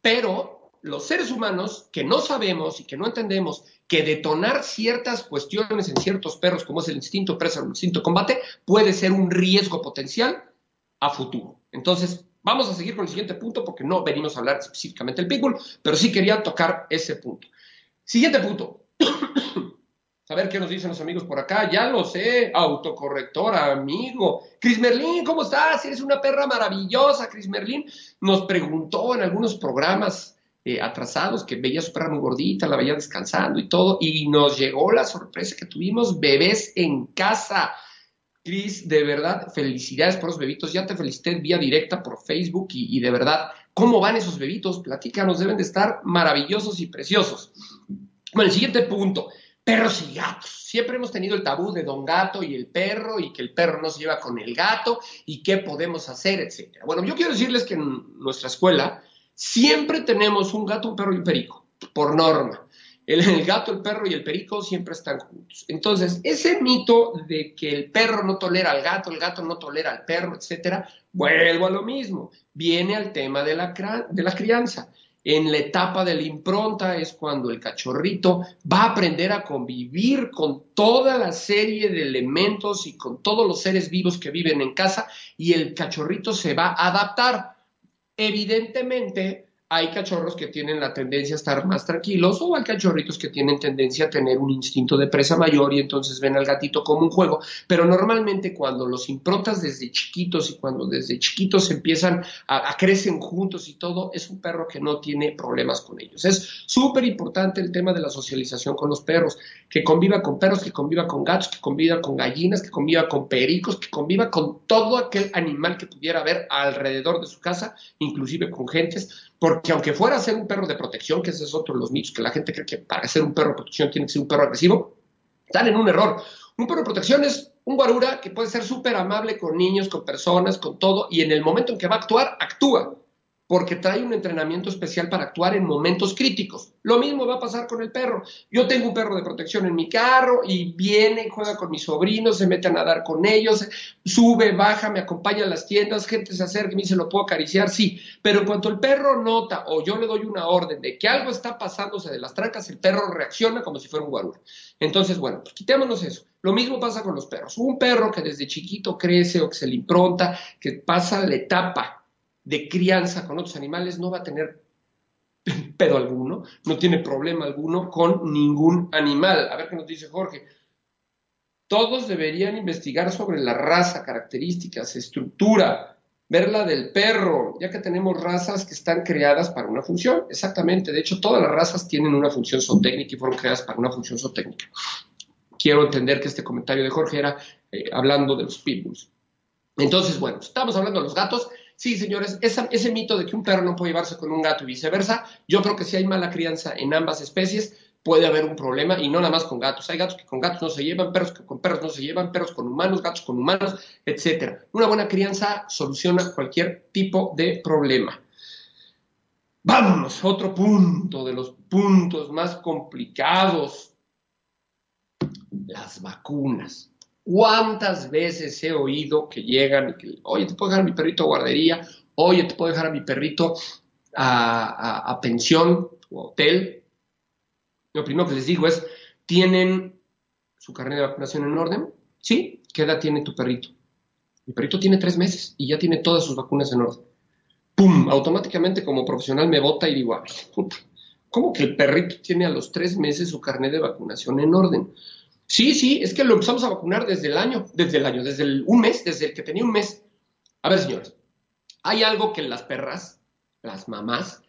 Pero los seres humanos que no sabemos y que no entendemos que detonar ciertas cuestiones en ciertos perros, como es el instinto presa o el instinto combate, puede ser un riesgo potencial a futuro. Entonces, vamos a seguir con el siguiente punto porque no venimos a hablar específicamente del pitbull, pero sí quería tocar ese punto. Siguiente punto. A ver qué nos dicen los amigos por acá. Ya lo sé, autocorrector, amigo. Cris Merlín, ¿cómo estás? Eres una perra maravillosa, Cris Merlín. Nos preguntó en algunos programas eh, atrasados, que veía su perra muy gordita, la veía descansando y todo, y nos llegó la sorpresa que tuvimos bebés en casa. Cris, de verdad, felicidades por los bebitos. Ya te felicité vía directa por Facebook y, de verdad, ¿cómo van esos bebitos? Platícanos, deben de estar maravillosos y preciosos. Bueno, el siguiente punto, perros y gatos. Siempre hemos tenido el tabú de don gato y el perro y que el perro no se lleva con el gato y qué podemos hacer, etcétera. Bueno, yo quiero decirles que en nuestra escuela Siempre tenemos un gato, un perro y un perico, por norma. El, gato, el perro y el perico siempre están juntos. Entonces, ese mito de que el perro no tolera al gato, el gato no tolera al perro, etcétera, vuelvo a lo mismo. Viene al tema de la, de la crianza. En la etapa de la impronta es cuando el cachorrito va a aprender a convivir con toda la serie de elementos y con todos los seres vivos que viven en casa y el cachorrito se va a adaptar. Evidentemente, hay cachorros que tienen la tendencia a estar más tranquilos o hay cachorritos que tienen tendencia a tener un instinto de presa mayor y entonces ven al gatito como un juego. Pero normalmente cuando los improntas desde chiquitos y cuando desde chiquitos empiezan a, a crecen juntos y todo, es un perro que no tiene problemas con ellos. Es súper importante el tema de la socialización con los perros, que conviva con perros, que conviva con gatos, que conviva con gallinas, que conviva con pericos, que conviva con todo aquel animal que pudiera haber alrededor de su casa, inclusive con gentes porque aunque fuera a ser un perro de protección, que ese es otro de los mitos, que la gente cree que para ser un perro de protección tiene que ser un perro agresivo, están en un error. Un perro de protección es un guarura que puede ser súper amable con niños, con personas, con todo, y en el momento en que va a actuar, actúa porque trae un entrenamiento especial para actuar en momentos críticos. Lo mismo va a pasar con el perro. Yo tengo un perro de protección en mi carro y viene, juega con mis sobrinos, se mete a nadar con ellos, sube, baja, me acompaña a las tiendas, gente se acerca y me dice, ¿lo puedo acariciar? Sí, pero cuando el perro nota o yo le doy una orden de que algo está pasándose de las trancas, el perro reacciona como si fuera un guarura. Entonces, bueno, pues quitémonos eso. Lo mismo pasa con los perros. Un perro que desde chiquito crece o que se le impronta, que pasa la etapa de crianza con otros animales no va a tener pedo alguno, no tiene problema alguno con ningún animal. A ver qué nos dice Jorge. Todos deberían investigar sobre la raza, características, estructura, ver la del perro, ya que tenemos razas que están creadas para una función. Exactamente, de hecho todas las razas tienen una función zootécnica y fueron creadas para una función zootécnica. Quiero entender que este comentario de Jorge era eh, hablando de los pitbulls. Entonces, bueno, estamos hablando de los gatos. Sí, señores, ese mito de que un perro no puede llevarse con un gato y viceversa, yo creo que sí hay mala crianza en ambas especies, puede haber un problema y no nada más con gatos. Hay gatos que con gatos no se llevan, perros que con perros no se llevan, perros con humanos, gatos con humanos, etc. Una buena crianza soluciona cualquier tipo de problema. Vamos, otro punto de los puntos más complicados. Las vacunas. ¿Cuántas veces he oído que llegan y que, oye, te puedo dejar a mi perrito a guardería, oye, te puedo dejar a mi perrito a, pensión o hotel? Lo primero que les digo es, ¿tienen su carnet de vacunación en orden? Sí, ¿qué edad tiene tu perrito? Mi perrito tiene tres meses y ya tiene todas sus vacunas en orden. ¡Pum! Automáticamente como profesional me vota y digo, ¿cómo que el perrito tiene a los tres meses su carnet de vacunación en orden? Sí, sí, es que lo empezamos a vacunar desde el año, desde el año, desde el, un mes, desde el que tenía un mes. A ver, señores, hay algo que las perras, las mamás,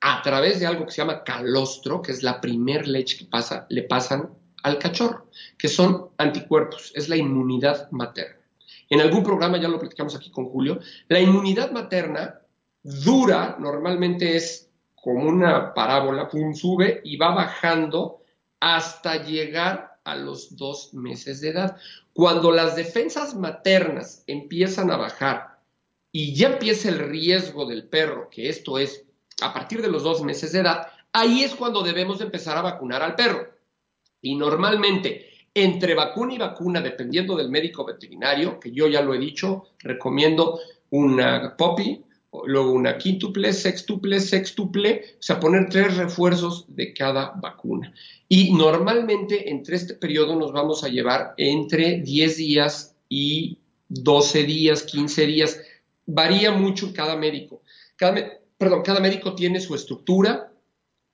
a través de algo que se llama calostro, que es la primer leche que pasa, le pasan al cachorro, que son anticuerpos, es la inmunidad materna. En algún programa ya lo platicamos aquí con Julio, la inmunidad materna dura, normalmente es como una parábola, pum, sube y va bajando hasta llegar a los dos meses de edad. Cuando las defensas maternas empiezan a bajar y ya empieza el riesgo del perro, que esto es a partir de los dos meses de edad, ahí es cuando debemos empezar a vacunar al perro. Y normalmente, entre vacuna y vacuna, dependiendo del médico veterinario, que yo ya lo he dicho, recomiendo una poppy, luego una quíntuple, sextuple, sextuple, o sea, poner tres refuerzos de cada vacuna. Y normalmente entre este periodo nos vamos a llevar entre 10 días y 12 días, 15 días. Varía mucho cada médico. Cada, perdón, cada médico tiene su estructura,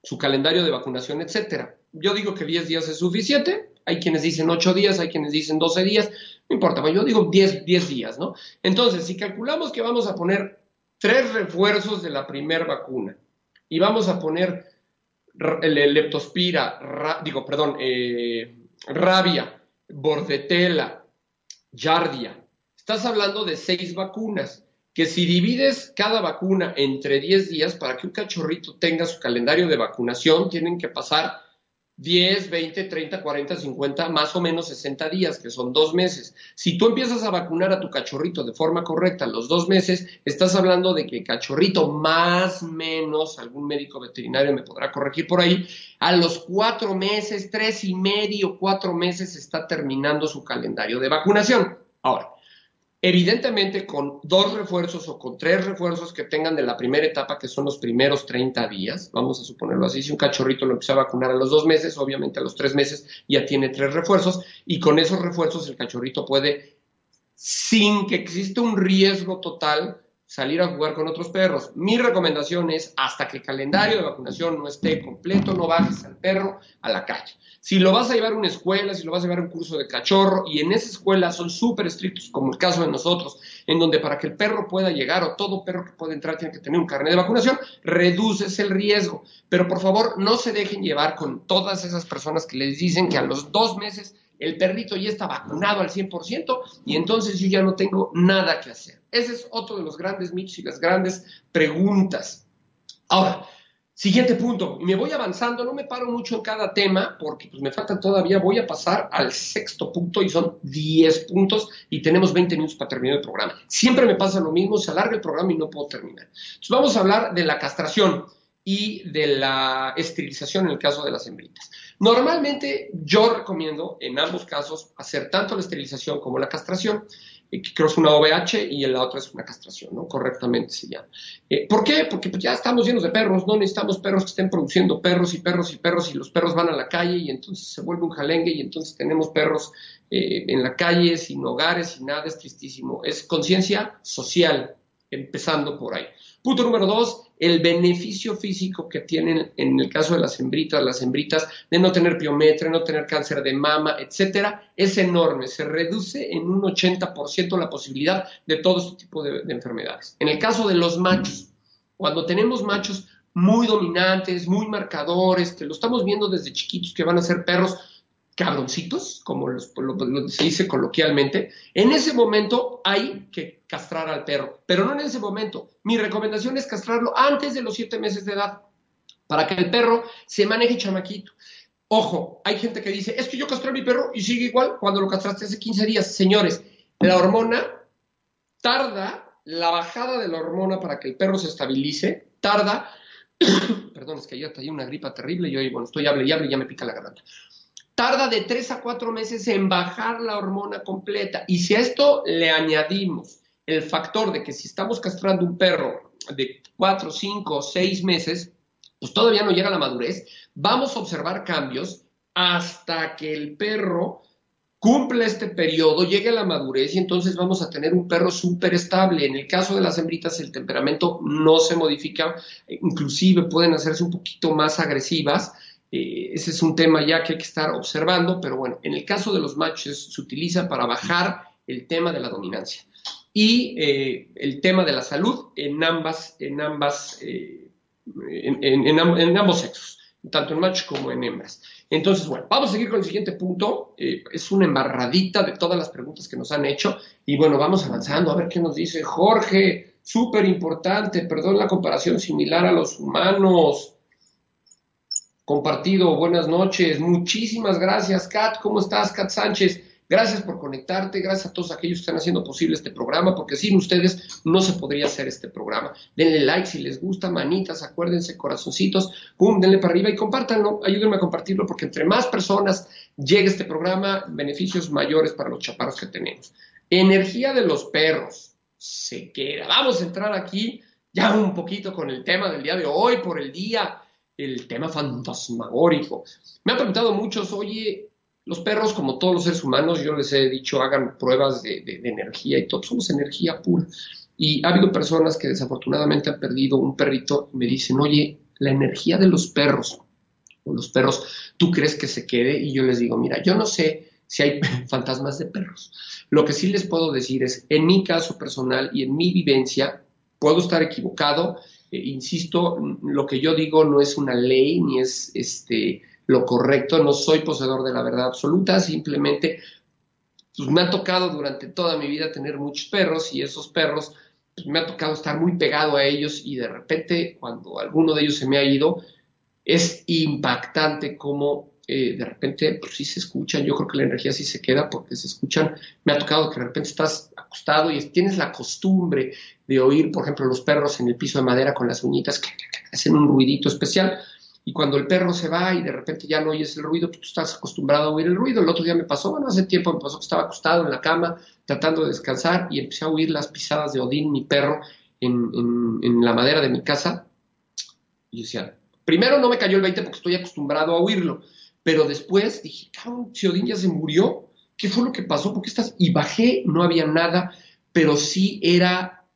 su calendario de vacunación, etcétera. Yo digo que 10 días es suficiente. Hay quienes dicen 8 días, hay quienes dicen 12 días. No importa, yo digo 10, 10 días, ¿no? Entonces, si calculamos que vamos a poner tres refuerzos de la primera vacuna y vamos a poner leptospira, digo, perdón, eh, rabia, bordetela, yardia. Estás hablando de seis vacunas, que si divides cada vacuna entre 10 días, para que un cachorrito tenga su calendario de vacunación, tienen que pasar 10, 20, 30, 40, 50, más o menos 60 días, que son dos meses. Si tú empiezas a vacunar a tu cachorrito de forma correcta los dos meses, estás hablando de que cachorrito más menos, algún médico veterinario me podrá corregir por ahí, a los cuatro meses, tres y medio, cuatro meses está terminando su calendario de vacunación. Ahora, Evidentemente, con dos refuerzos o con tres refuerzos que tengan de la primera etapa, que son los primeros 30 días, vamos a suponerlo así, si un cachorrito lo empieza a vacunar a los dos meses, obviamente a los tres meses ya tiene tres refuerzos, y con esos refuerzos el cachorrito puede, sin que exista un riesgo total, salir a jugar con otros perros. Mi recomendación es, hasta que el calendario de vacunación no esté completo, no bajes al perro a la calle. Si lo vas a llevar a una escuela, si lo vas a llevar a un curso de cachorro, y en esa escuela son súper estrictos, como el caso de nosotros, en donde para que el perro pueda llegar, o todo perro que pueda entrar tiene que tener un carnet de vacunación, reduces el riesgo. Pero por favor, no se dejen llevar con todas esas personas que les dicen que a los dos meses el perrito ya está vacunado al 100% y entonces yo ya no tengo nada que hacer. Ese es otro de los grandes mitos y las grandes preguntas. Ahora, Siguiente punto, y me voy avanzando, no me paro mucho en cada tema porque pues, me faltan todavía, voy a pasar al sexto punto y son 10 puntos y tenemos 20 minutos para terminar el programa. Siempre me pasa lo mismo, se alarga el programa y no puedo terminar. Entonces vamos a hablar de la castración y de la esterilización en el caso de las hembritas. Normalmente yo recomiendo en ambos casos hacer tanto la esterilización como la castración creo que es una OVH y la otra es una castración, ¿no? Correctamente se llama. Eh, ¿Por qué? Porque pues, ya estamos llenos de perros, no necesitamos perros que estén produciendo perros y perros y perros y los perros van a la calle y entonces se vuelve un jalengue y entonces tenemos perros eh, en la calle sin hogares, y nada, es tristísimo. Es conciencia social, empezando por ahí. Punto número dos, el beneficio físico que tienen en el caso de las hembritas, las hembritas, de no tener piometra, no tener cáncer de mama, etcétera, es enorme. Se reduce en un 80% la posibilidad de todo este tipo de, de enfermedades. En el caso de los machos, cuando tenemos machos muy dominantes, muy marcadores, que lo estamos viendo desde chiquitos que van a ser perros cabroncitos, como lo, se dice coloquialmente, en ese momento hay que castrar al perro, pero no en ese momento. Mi recomendación es castrarlo antes de los siete meses de edad, para que el perro se maneje chamaquito. Ojo, hay gente que dice, es que yo castré a mi perro y sigue igual cuando lo castraste hace 15 días. Señores, la hormona tarda, la bajada de la hormona para que el perro se estabilice, tarda, perdón, es que ayer traía una gripa terrible y hoy, bueno, estoy hable y hable y ya me pica la garganta. Tarda de 3 a 4 meses en bajar la hormona completa. Y si a esto le añadimos el factor de que si estamos castrando un perro de 4, 5, 6 meses, pues todavía no llega a la madurez, vamos a observar cambios hasta que el perro cumple este periodo, llegue a la madurez y entonces vamos a tener un perro súper estable. En el caso de las hembritas el temperamento no se modifica, inclusive pueden hacerse un poquito más agresivas. Eh, ese es un tema ya que hay que estar observando, pero bueno, en el caso de los machos se utiliza para bajar el tema de la dominancia y eh, el tema de la salud en ambas, en ambas eh, en, ambos sexos, tanto en machos como en hembras. Entonces, bueno, vamos a seguir con el siguiente punto. Eh, es una embarradita de todas las preguntas que nos han hecho. Y bueno, vamos avanzando a ver qué nos dice Jorge. Súper importante, perdón la comparación similar a los humanos. Compartido, buenas noches. Muchísimas gracias, Kat. ¿Cómo estás, Kat Sánchez? Gracias por conectarte, gracias a todos aquellos que están haciendo posible este programa, porque sin ustedes no se podría hacer este programa. Denle like si les gusta, manitas, acuérdense, corazoncitos, pum, denle para arriba y compártanlo, ayúdenme a compartirlo, porque entre más personas llegue este programa, beneficios mayores para los chaparros que tenemos. Energía de los perros, se queda. Vamos a entrar aquí ya un poquito con el tema del día de hoy, por el día, el tema fantasmagórico. Me han preguntado muchos, oye, los perros, como todos los seres humanos, yo les he dicho, hagan pruebas de, energía y todo, somos energía pura. Y ha habido personas que desafortunadamente han perdido un perrito y me dicen, oye, la energía de los perros, o los perros, ¿tú crees que se quede? Y yo les digo, mira, yo no sé si hay fantasmas de perros. Lo que sí les puedo decir es, en mi caso personal y en mi vivencia, puedo estar equivocado, eh, insisto, lo que yo digo no es una ley, ni es este lo correcto, no soy poseedor de la verdad absoluta, simplemente pues, me ha tocado durante toda mi vida tener muchos perros y esos perros pues, me ha tocado estar muy pegado a ellos y de repente cuando alguno de ellos se me ha ido, es impactante como de repente pues sí se escuchan, yo creo que la energía sí se queda porque se escuchan, me ha tocado que de repente estás acostado y tienes la costumbre de oír, por ejemplo, los perros en el piso de madera con las uñitas que hacen un ruidito especial, y cuando el perro se va y de repente ya no oyes el ruido, pues tú estás acostumbrado a oír el ruido. El otro día me pasó, bueno, hace tiempo me pasó que estaba acostado en la cama tratando de descansar y empecé a oír las pisadas de Odín, mi perro, en, la madera de mi casa. Y decía, primero no me cayó el 20 porque estoy acostumbrado a oírlo, pero después dije, cabrón, si Odín ya se murió, ¿qué fue lo que pasó? ¿Por qué estás? Y bajé, no había nada, pero sí era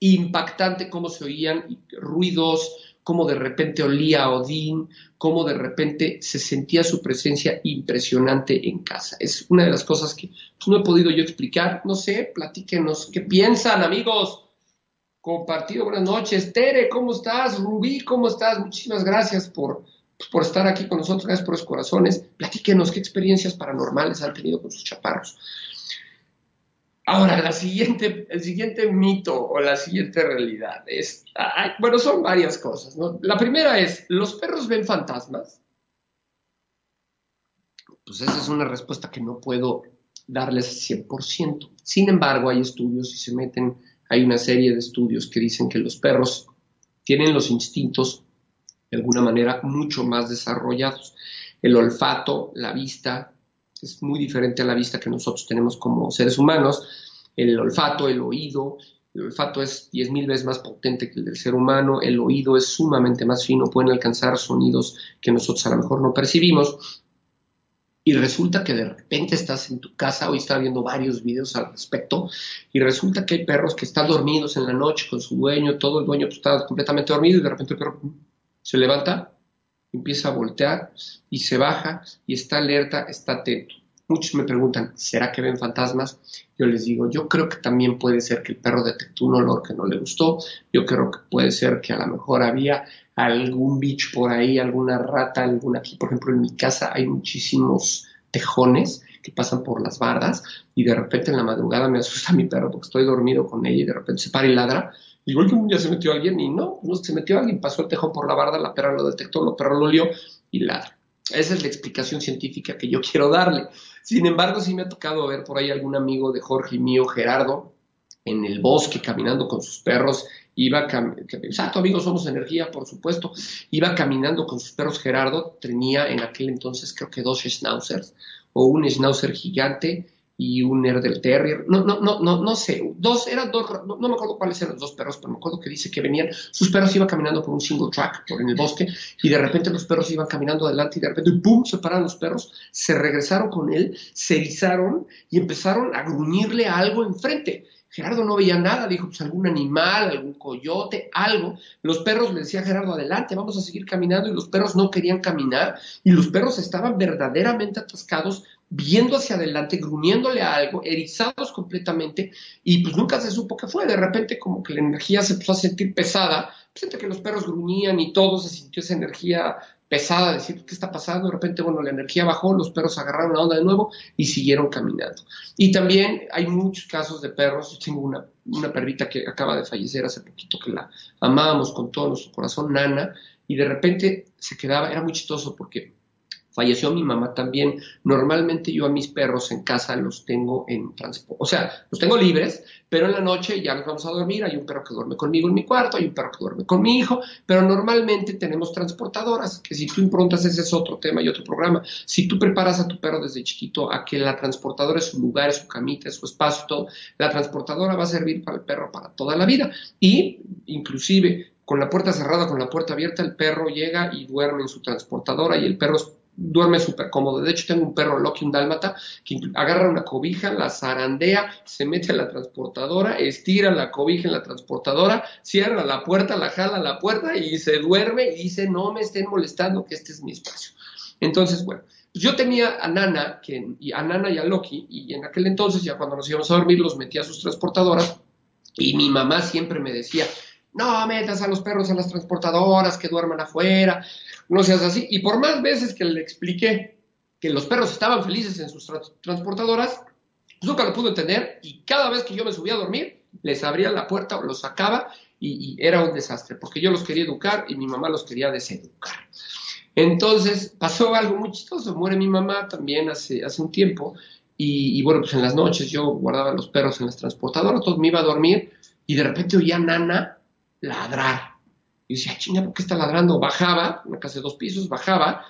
impactante cómo se oían ruidos, cómo de repente olía a Odín, cómo de repente se sentía su presencia impresionante en casa. Es una de las cosas que pues, no he podido yo explicar. No sé, platíquenos qué piensan, amigos. Compartido, buenas noches. Tere, ¿cómo estás? Rubí, ¿cómo estás? Muchísimas gracias por, pues, por estar aquí con nosotros, gracias por los corazones. Platíquenos qué experiencias paranormales han tenido con sus chaparros. Ahora, la siguiente, el siguiente mito o la siguiente realidad es, bueno, son varias cosas. ¿no? La primera es, ¿los perros ven fantasmas? Pues esa es una respuesta que no puedo darles 100%. Sin embargo, hay estudios y se meten, hay una serie de estudios que dicen que los perros tienen los instintos de alguna manera mucho más desarrollados. El olfato, la vista, es muy diferente a la vista que nosotros tenemos como seres humanos. El olfato, el oído, el olfato es 10.000 veces más potente que el del ser humano, el oído es sumamente más fino, pueden alcanzar sonidos que nosotros a lo mejor no percibimos. Y resulta que de repente estás en tu casa, hoy estaba viendo varios videos al respecto, y resulta que hay perros que están dormidos en la noche con su dueño, todo el dueño pues, está completamente dormido y de repente el perro se levanta empieza a voltear y se baja y está alerta, está atento. Muchos me preguntan, ¿será que ven fantasmas? Yo les digo, yo creo que también puede ser que el perro detectó un olor que no le gustó, yo creo que puede ser que a lo mejor había algún bicho por ahí, alguna rata, alguna aquí, por ejemplo, en mi casa hay muchísimos tejones que pasan por las bardas y de repente en la madrugada me asusta mi perro porque estoy dormido con ella y de repente se para y ladra Igual que un día se metió alguien y no, se metió alguien, pasó el tejón por la barda, la perra lo detectó, la perra lo olió y ladra. Esa es la explicación científica que yo quiero darle. Sin embargo, sí me ha tocado ver por ahí algún amigo de Jorge mío, Gerardo, en el bosque caminando con sus perros. Iba exacto, amigos, somos energía, por supuesto. Iba caminando con sus perros. Gerardo tenía en aquel entonces, creo que dos schnauzers o un schnauzer gigante y un Erdel Terrier, no, no, no, no, no sé, dos, eran dos, no, me acuerdo cuáles eran los dos perros, pero me acuerdo que dice que venían, sus perros iban caminando por un single track, por en el bosque, y de repente los perros iban caminando adelante y de repente, ¡pum!, se pararon los perros, se regresaron con él, se erizaron y empezaron a gruñirle algo enfrente. Gerardo no veía nada, dijo, pues algún animal, algún coyote, algo. Los perros le decía a Gerardo, adelante, vamos a seguir caminando, y los perros no querían caminar, y los perros estaban verdaderamente atascados, viendo hacia adelante, gruñéndole a algo, erizados completamente, y pues nunca se supo qué fue. De repente, como que la energía se empezó a sentir pesada, pues entre que los perros gruñían y todo, se sintió esa energía pesada, decir, ¿qué está pasando? De repente, bueno, la energía bajó, los perros agarraron la onda de nuevo y siguieron caminando. Y también hay muchos casos de perros, yo tengo una, una perrita que acaba de fallecer hace poquito, que la amábamos con todo nuestro corazón, Nana, y de repente se quedaba, era muy chistoso porque falleció mi mamá también. Normalmente yo a mis perros en casa los tengo en transporte, o sea, los tengo libres, pero en la noche ya nos vamos a dormir. Hay un perro que duerme conmigo en mi cuarto, hay un perro que duerme con mi hijo, pero normalmente tenemos transportadoras, que si tú improntas ese es otro tema y otro programa. Si tú preparas a tu perro desde chiquito a que la transportadora es su lugar, es su camita, es su espacio, todo, la transportadora va a servir para el perro para toda la vida. Y inclusive con la puerta cerrada, con la puerta abierta, el perro llega y duerme en su transportadora y el perro es duerme súper cómodo. De hecho, tengo un perro Loki, un dálmata, que agarra una cobija, la zarandea, se mete a la transportadora, estira la cobija en la transportadora, cierra la puerta, la jala la puerta y se duerme y dice, no me estén molestando, que este es mi espacio. Entonces, bueno, pues yo tenía a Nana, que, y a Nana y a Loki, y en aquel entonces, ya cuando nos íbamos a dormir, los metía a sus transportadoras, y mi mamá siempre me decía, no metas a los perros en las transportadoras, que duerman afuera, no seas así. Y por más veces que le expliqué que los perros estaban felices en sus transportadoras, pues nunca lo pudo entender y cada vez que yo me subía a dormir, les abría la puerta o los sacaba y, era un desastre, porque yo los quería educar y mi mamá los quería deseducar. Entonces pasó algo muy chistoso, muere mi mamá también hace, hace un tiempo y, bueno, pues en las noches yo guardaba los perros en las transportadoras, todos me iba a dormir y de repente oía Nana ladrar. Y decía, chinga, ¿por qué está ladrando? Bajaba, una casa de dos pisos, bajaba,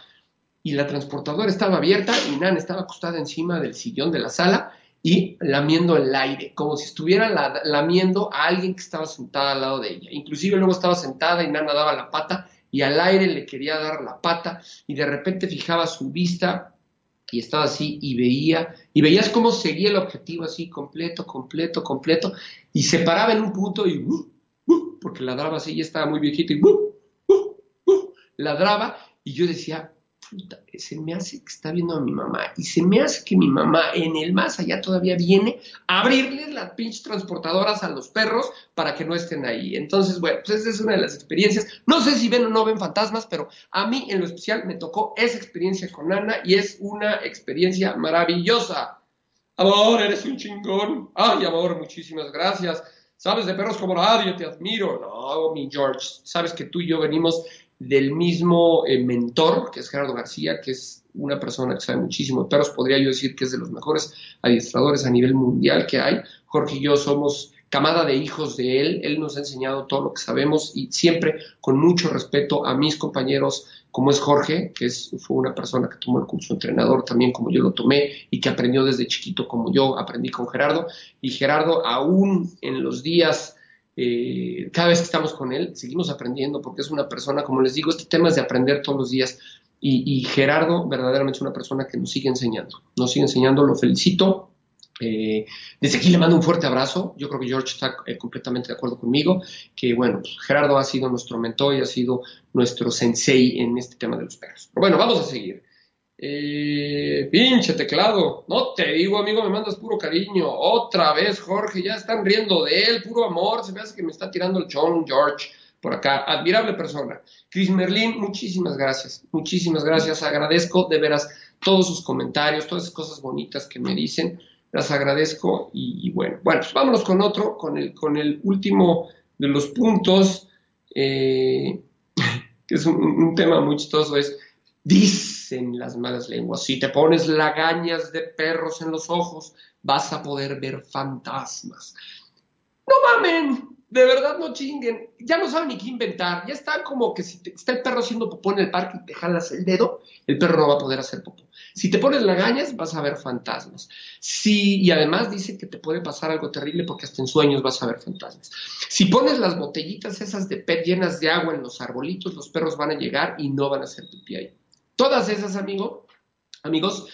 y la transportadora estaba abierta y Nan estaba acostada encima del sillón de la sala y lamiendo el aire, como si estuviera lamiendo a alguien que estaba sentada al lado de ella. Inclusive luego estaba sentada y Nana daba la pata y al aire le quería dar la pata y de repente fijaba su vista y estaba así y veía, y veías cómo seguía el objetivo así, completo, completo, completo, y se paraba en un punto y uh, porque ladraba así, ya estaba muy viejito y ladraba y yo decía, puta, se me hace que está viendo a mi mamá y se me hace que mi mamá en el más allá todavía viene a abrirles las pinches transportadoras a los perros para que no estén ahí. Entonces, bueno, pues esa es una de las experiencias. No sé si ven o no ven fantasmas, pero a mí en lo especial me tocó esa experiencia con Ana y es una experiencia maravillosa. Amor, eres un chingón. Ay, amor, muchísimas gracias. Sabes de perros como nadie, te admiro. No, mi George, sabes que tú y yo venimos del mismo eh, mentor, que es Gerardo García, que es una persona que sabe muchísimo perros, podría yo decir que es de los mejores adiestradores a nivel mundial que hay. Jorge y yo somos camada de hijos de él, él nos ha enseñado todo lo que sabemos y siempre con mucho respeto a mis compañeros como es Jorge, que es, fue una persona que tomó el curso de entrenador también como yo lo tomé y que aprendió desde chiquito como yo aprendí con Gerardo. Y Gerardo, aún en los días, eh, cada vez que estamos con él, seguimos aprendiendo porque es una persona, como les digo, este tema es de aprender todos los días. Y, Gerardo verdaderamente es una persona que nos sigue enseñando, nos sigue enseñando, lo felicito, eh, desde aquí le mando un fuerte abrazo. Yo creo que George está eh, completamente de acuerdo conmigo, que bueno, Gerardo ha sido nuestro mentor y ha sido nuestro sensei en este tema de los perros. Pero bueno, vamos a seguir. Eh, pinche teclado, no te digo amigo, me mandas puro cariño. Otra vez Jorge, ya están riendo de él, puro amor, se me hace que me está tirando el chon George por acá. Admirable persona. Chris Merlin, muchísimas gracias, muchísimas gracias. Agradezco de veras todos sus comentarios, todas esas cosas bonitas que me dicen las agradezco y, bueno, bueno, pues vámonos con otro, con el, con el último de los puntos, eh, que es un, tema muy chistoso, es Dicen las malas lenguas, si te pones lagañas de perros en los ojos, vas a poder ver fantasmas. No mamen, de verdad no chinguen, ya no saben ni qué inventar, ya está como que si está el perro haciendo popó en el parque y te jalas el dedo, el perro no va a poder hacer popó. Si te pones lagañas, vas a ver fantasmas. Si, y además dice que te puede pasar algo terrible porque hasta en sueños vas a ver fantasmas. Si pones las botellitas esas de PET llenas de agua en los arbolitos, los perros van a llegar y no van a hacer pipí ahí. Todas esas, amigo, amigos,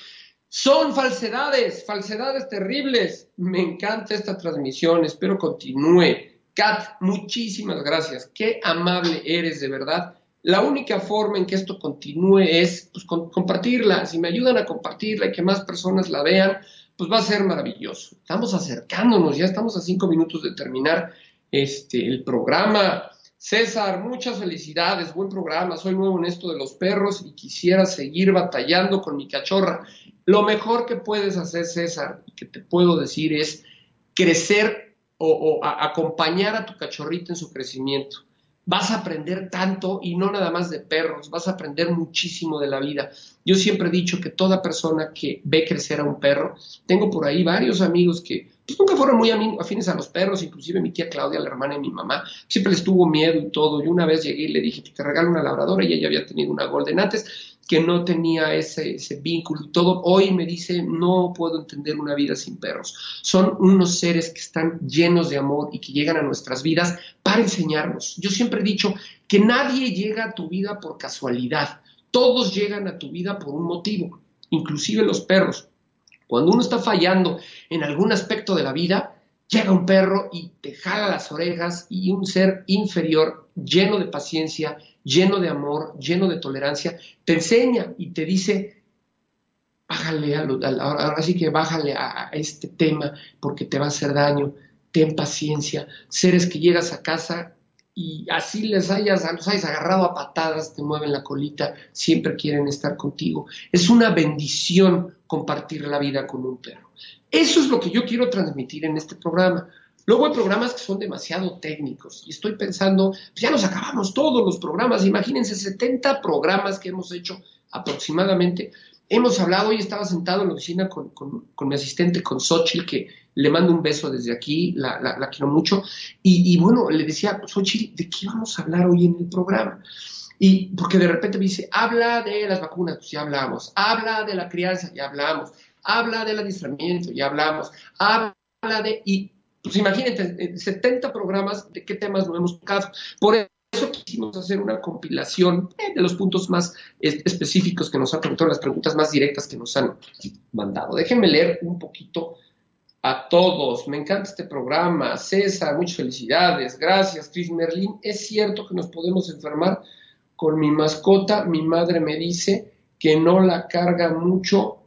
son falsedades, falsedades terribles. Me encanta esta transmisión, espero continúe. Kat, muchísimas gracias. Qué amable eres, de verdad. La única forma en que esto continúe es pues, compartirla. Si me ayudan a compartirla y que más personas la vean, pues va a ser maravilloso. Estamos acercándonos, ya estamos a cinco minutos de terminar este, el programa. César, muchas felicidades, buen programa. Soy nuevo en esto de los perros y quisiera seguir batallando con mi cachorra. Lo mejor que puedes hacer, César, y que te puedo decir es crecer o, acompañar a tu cachorrito en su crecimiento. Vas a aprender tanto y no nada más de perros, vas a aprender muchísimo de la vida. Yo siempre he dicho que toda persona que ve crecer a un perro, tengo por ahí varios amigos que pues, nunca fueron muy afines a los perros, inclusive mi tía Claudia, la hermana de mi mamá, siempre les tuvo miedo y todo. Y una vez llegué y le dije, te regalo una labradora y ella había tenido una Golden antes que no tenía ese, vínculo y todo, hoy me dice, no puedo entender una vida sin perros. Son unos seres que están llenos de amor y que llegan a nuestras vidas para enseñarnos. Yo siempre he dicho que nadie llega a tu vida por casualidad, todos llegan a tu vida por un motivo, inclusive los perros. Cuando uno está fallando en algún aspecto de la vida, llega un perro y te jala las orejas y un ser inferior, lleno de paciencia, lleno de amor, lleno de tolerancia, te enseña y te dice, bájale, a, ahora sí que bájale a, este tema porque te va a hacer daño, ten paciencia, seres que llegas a casa y así les hayas, los hayas agarrado a patadas, te mueven la colita, siempre quieren estar contigo. Es una bendición compartir la vida con un perro. Eso es lo que yo quiero transmitir en este programa. Luego hay programas que son demasiado técnicos y estoy pensando, pues ya nos acabamos todos los programas, imagínense 70 programas que hemos hecho aproximadamente. Hemos hablado, hoy estaba sentado en la oficina con, mi asistente, con Xochitl, que le mando un beso desde aquí, la, quiero mucho, y, bueno, le decía, Xochitl, ¿de qué vamos a hablar hoy en el programa? Y porque de repente me dice, habla de las vacunas, pues ya hablamos, habla de la crianza, ya hablamos, habla del adiestramiento, ya hablamos, habla de... Y pues imagínate, 70 programas, ¿de qué temas no hemos tocado? Por eso quisimos hacer una compilación de los puntos más específicos que nos han preguntado, las preguntas más directas que nos han mandado. Déjenme leer un poquito a todos. Me encanta este programa. César, muchas felicidades. Gracias, Chris Merlin. Es cierto que nos podemos enfermar con mi mascota. Mi madre me dice que no la carga mucho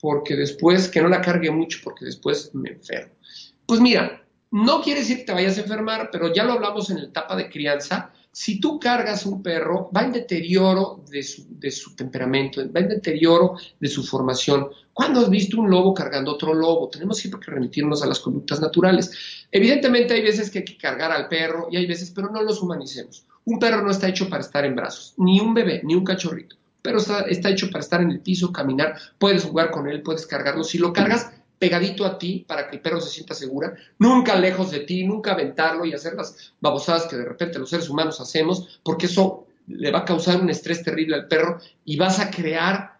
porque después, que no la cargue mucho porque después me enfermo. Pues mira, no quiere decir que te vayas a enfermar, pero ya lo hablamos en la etapa de crianza. Si tú cargas un perro, va en deterioro de su, temperamento, va en deterioro de su formación. ¿Cuándo has visto un lobo cargando otro lobo? Tenemos siempre que remitirnos a las conductas naturales. Evidentemente hay veces que hay que cargar al perro y hay veces, pero no los humanicemos. Un perro no está hecho para estar en brazos, ni un bebé, ni un cachorrito. Pero está, está hecho para estar en el piso, caminar, puedes jugar con él, puedes cargarlo. Si lo cargas, pegadito a ti para que el perro se sienta segura, nunca lejos de ti, nunca aventarlo y hacer las babosadas que de repente los seres humanos hacemos, porque eso le va a causar un estrés terrible al perro y vas a crear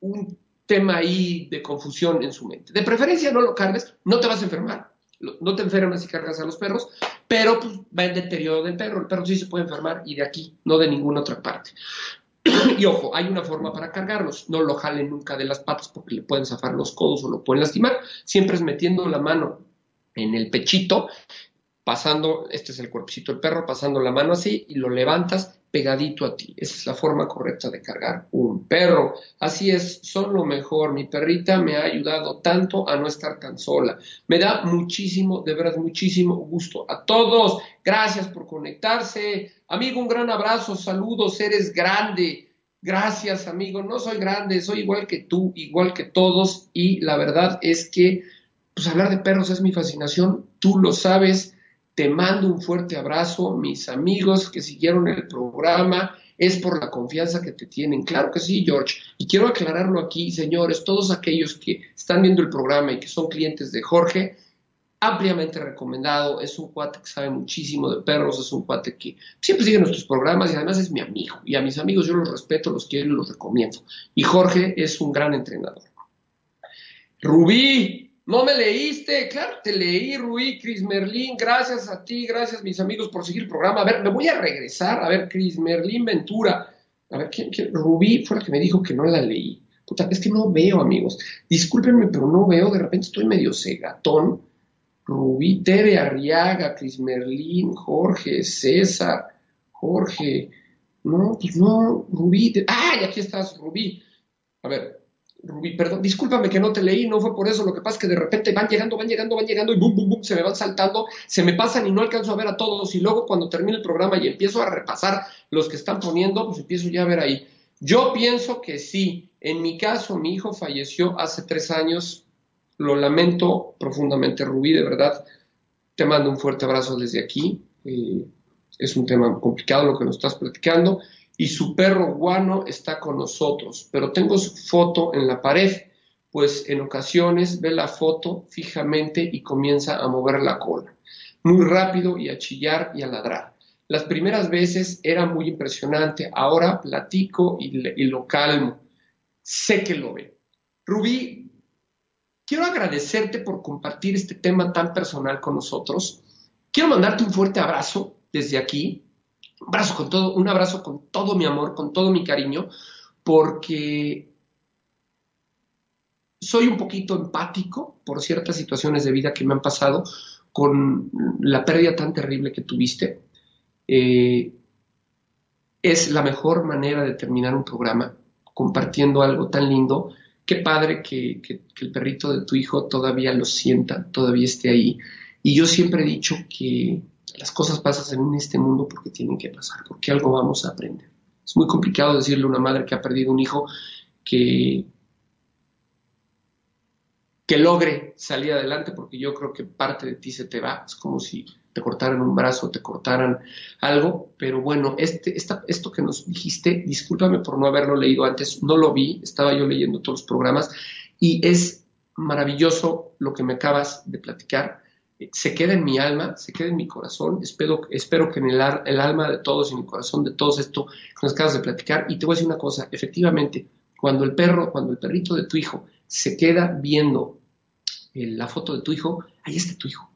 un tema ahí de confusión en su mente. De preferencia no lo cargues, no te vas a enfermar, no te enfermas si cargas a los perros, pero pues, va el deterioro del perro, el perro sí se puede enfermar y de aquí, no de ninguna otra parte. y ojo, hay una forma para cargarlos. No lo jalen nunca de las patas porque le pueden zafar los codos o lo pueden lastimar. Siempre es metiendo la mano en el pechito, pasando, este es el cuerpecito del perro, pasando la mano así y lo levantas pegadito a ti. Esa es la forma correcta de cargar un perro. Así es, son lo mejor. Mi perrita me ha ayudado tanto a no estar tan sola. Me da muchísimo, de verdad, muchísimo gusto. A todos, gracias por conectarse. Amigo, un gran abrazo, saludos, eres grande. Gracias, amigo. No soy grande, soy igual que tú, igual que todos. Y la verdad es que, pues hablar de perros es mi fascinación. Tú lo sabes te mando un fuerte abrazo, mis amigos que siguieron el programa. es por la confianza que te tienen. Claro que sí, George. Y quiero aclararlo aquí, señores, todos aquellos que están viendo el programa y que son clientes de Jorge, ampliamente recomendado. Es un cuate que sabe muchísimo de perros, es un cuate que siempre sigue nuestros programas y además es mi amigo. Y a mis amigos yo los respeto, los quiero y los recomiendo. Y Jorge es un gran entrenador. Rubí, no me leíste, claro, te leí, Rubí, Cris Merlín, gracias a ti, gracias mis amigos por seguir el programa. A ver, me voy a regresar, a ver, Cris Merlín Ventura, a ver, ¿quién, Rubí fue la que me dijo que no la leí. Puta, es que no veo, amigos. Discúlpenme, pero no veo, de repente estoy medio cegatón Rubí, Tere Arriaga, Cris Merlín, Jorge, César, Jorge. No, pues no, Rubí. ¡Ay, aquí estás, Rubí! A ver, Rubí, perdón, discúlpame que no te leí, no fue por eso. Lo que pasa es que de repente van llegando, van llegando, van llegando y bum, bum, bum, se me van saltando, se me pasan y no alcanzo a ver a todos. Y luego cuando termine el programa y empiezo a repasar los que están poniendo, pues empiezo ya a ver ahí. Yo pienso que sí. En mi caso, mi hijo falleció hace tres años lo lamento profundamente, Rubí, de verdad. Te mando un fuerte abrazo desde aquí. Eh, es un tema complicado lo que nos estás platicando. Y su perro guano está con nosotros, pero tengo su foto en la pared, pues en ocasiones ve la foto fijamente y comienza a mover la cola, muy rápido y a chillar y a ladrar. Las primeras veces era muy impresionante, ahora platico y, y lo calmo. Sé que lo ve. Rubí, Quiero agradecerte por compartir este tema tan personal con nosotros. Quiero mandarte un fuerte abrazo desde aquí, abrazo con todo, un abrazo con todo mi amor, con todo mi cariño, porque soy un poquito empático por ciertas situaciones de vida que me han pasado con la pérdida tan terrible que tuviste. Eh, es la mejor manera de terminar un programa compartiendo algo tan lindo qué padre que, el perrito de tu hijo todavía lo sienta, todavía esté ahí. Y yo siempre he dicho que las cosas pasan en este mundo porque tienen que pasar, porque algo vamos a aprender. Es muy complicado decirle a una madre que ha perdido un hijo que, que logre salir adelante, porque yo creo que parte de ti se te va. Es como si te cortaran un brazo, te cortaran algo, pero bueno, este, esto que nos dijiste, discúlpame por no haberlo leído antes, no lo vi, estaba yo leyendo todos los programas y es maravilloso lo que me acabas de platicar. Se queda en mi alma, se queda en mi corazón. Espero, espero que en el, el alma de todos y en el corazón de todos esto nos acabas de platicar. Y te voy a decir una cosa, efectivamente, cuando el perro, cuando el perrito de tu hijo se queda viendo eh, la foto de tu hijo, ahí está tu hijo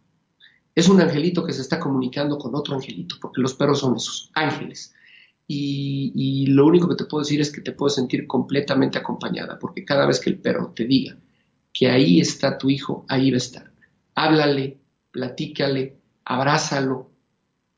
es un angelito que se está comunicando con otro angelito, porque los perros son esos, ángeles. Y, lo único que te puedo decir es que te puedes sentir completamente acompañada, porque cada vez que el perro te diga que ahí está tu hijo, ahí va a estar. Háblale, platícale, abrázalo,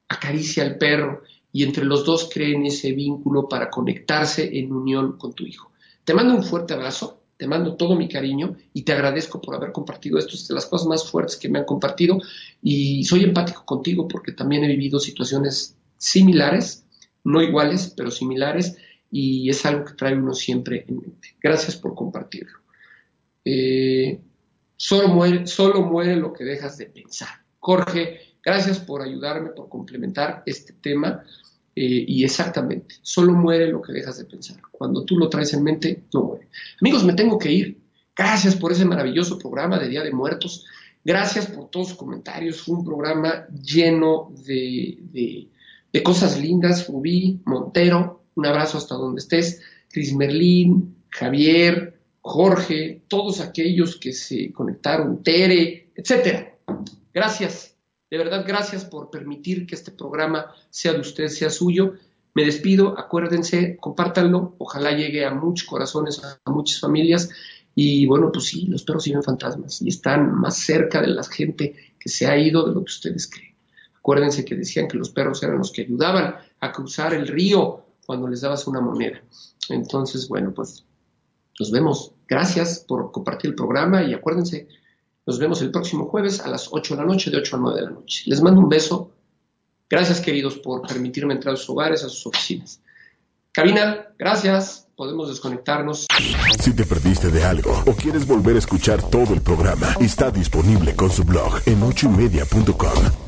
acaricia al perro y entre los dos creen ese vínculo para conectarse en unión con tu hijo. Te mando un fuerte abrazo te mando todo mi cariño y te agradezco por haber compartido esto. Es de las cosas más fuertes que me han compartido y soy empático contigo porque también he vivido situaciones similares, no iguales, pero similares y es algo que trae uno siempre en mente. Gracias por compartirlo. Eh, solo, muere, solo muere lo que dejas de pensar. Jorge, gracias por ayudarme, por complementar este tema. Eh, y exactamente, solo muere lo que dejas de pensar. Cuando tú lo traes en mente, no muere. Amigos, me tengo que ir. Gracias por ese maravilloso programa de Día de Muertos. Gracias por todos sus comentarios. Fue un programa lleno de, cosas lindas. Rubí, Montero, un abrazo hasta donde estés. Cris Merlín, Javier, Jorge, todos aquellos que se conectaron, Tere, etcétera. Gracias. De verdad, gracias por permitir que este programa sea de usted, sea suyo. Me despido, acuérdense, compártanlo, ojalá llegue a muchos corazones, a muchas familias. Y bueno, pues sí, los perros siguen fantasmas y están más cerca de la gente que se ha ido de lo que ustedes creen. Acuérdense que decían que los perros eran los que ayudaban a cruzar el río cuando les dabas una moneda. Entonces, bueno, pues nos vemos. Gracias por compartir el programa y acuérdense, nos vemos el próximo jueves a las 8 de la noche, de 8 a 9 de la noche. Les mando un beso. Gracias, queridos, por permitirme entrar a sus hogares, a sus oficinas. Cabina, gracias. Podemos desconectarnos. Si te perdiste de algo o quieres volver a escuchar todo el programa, está disponible con su blog en ochoymedia.com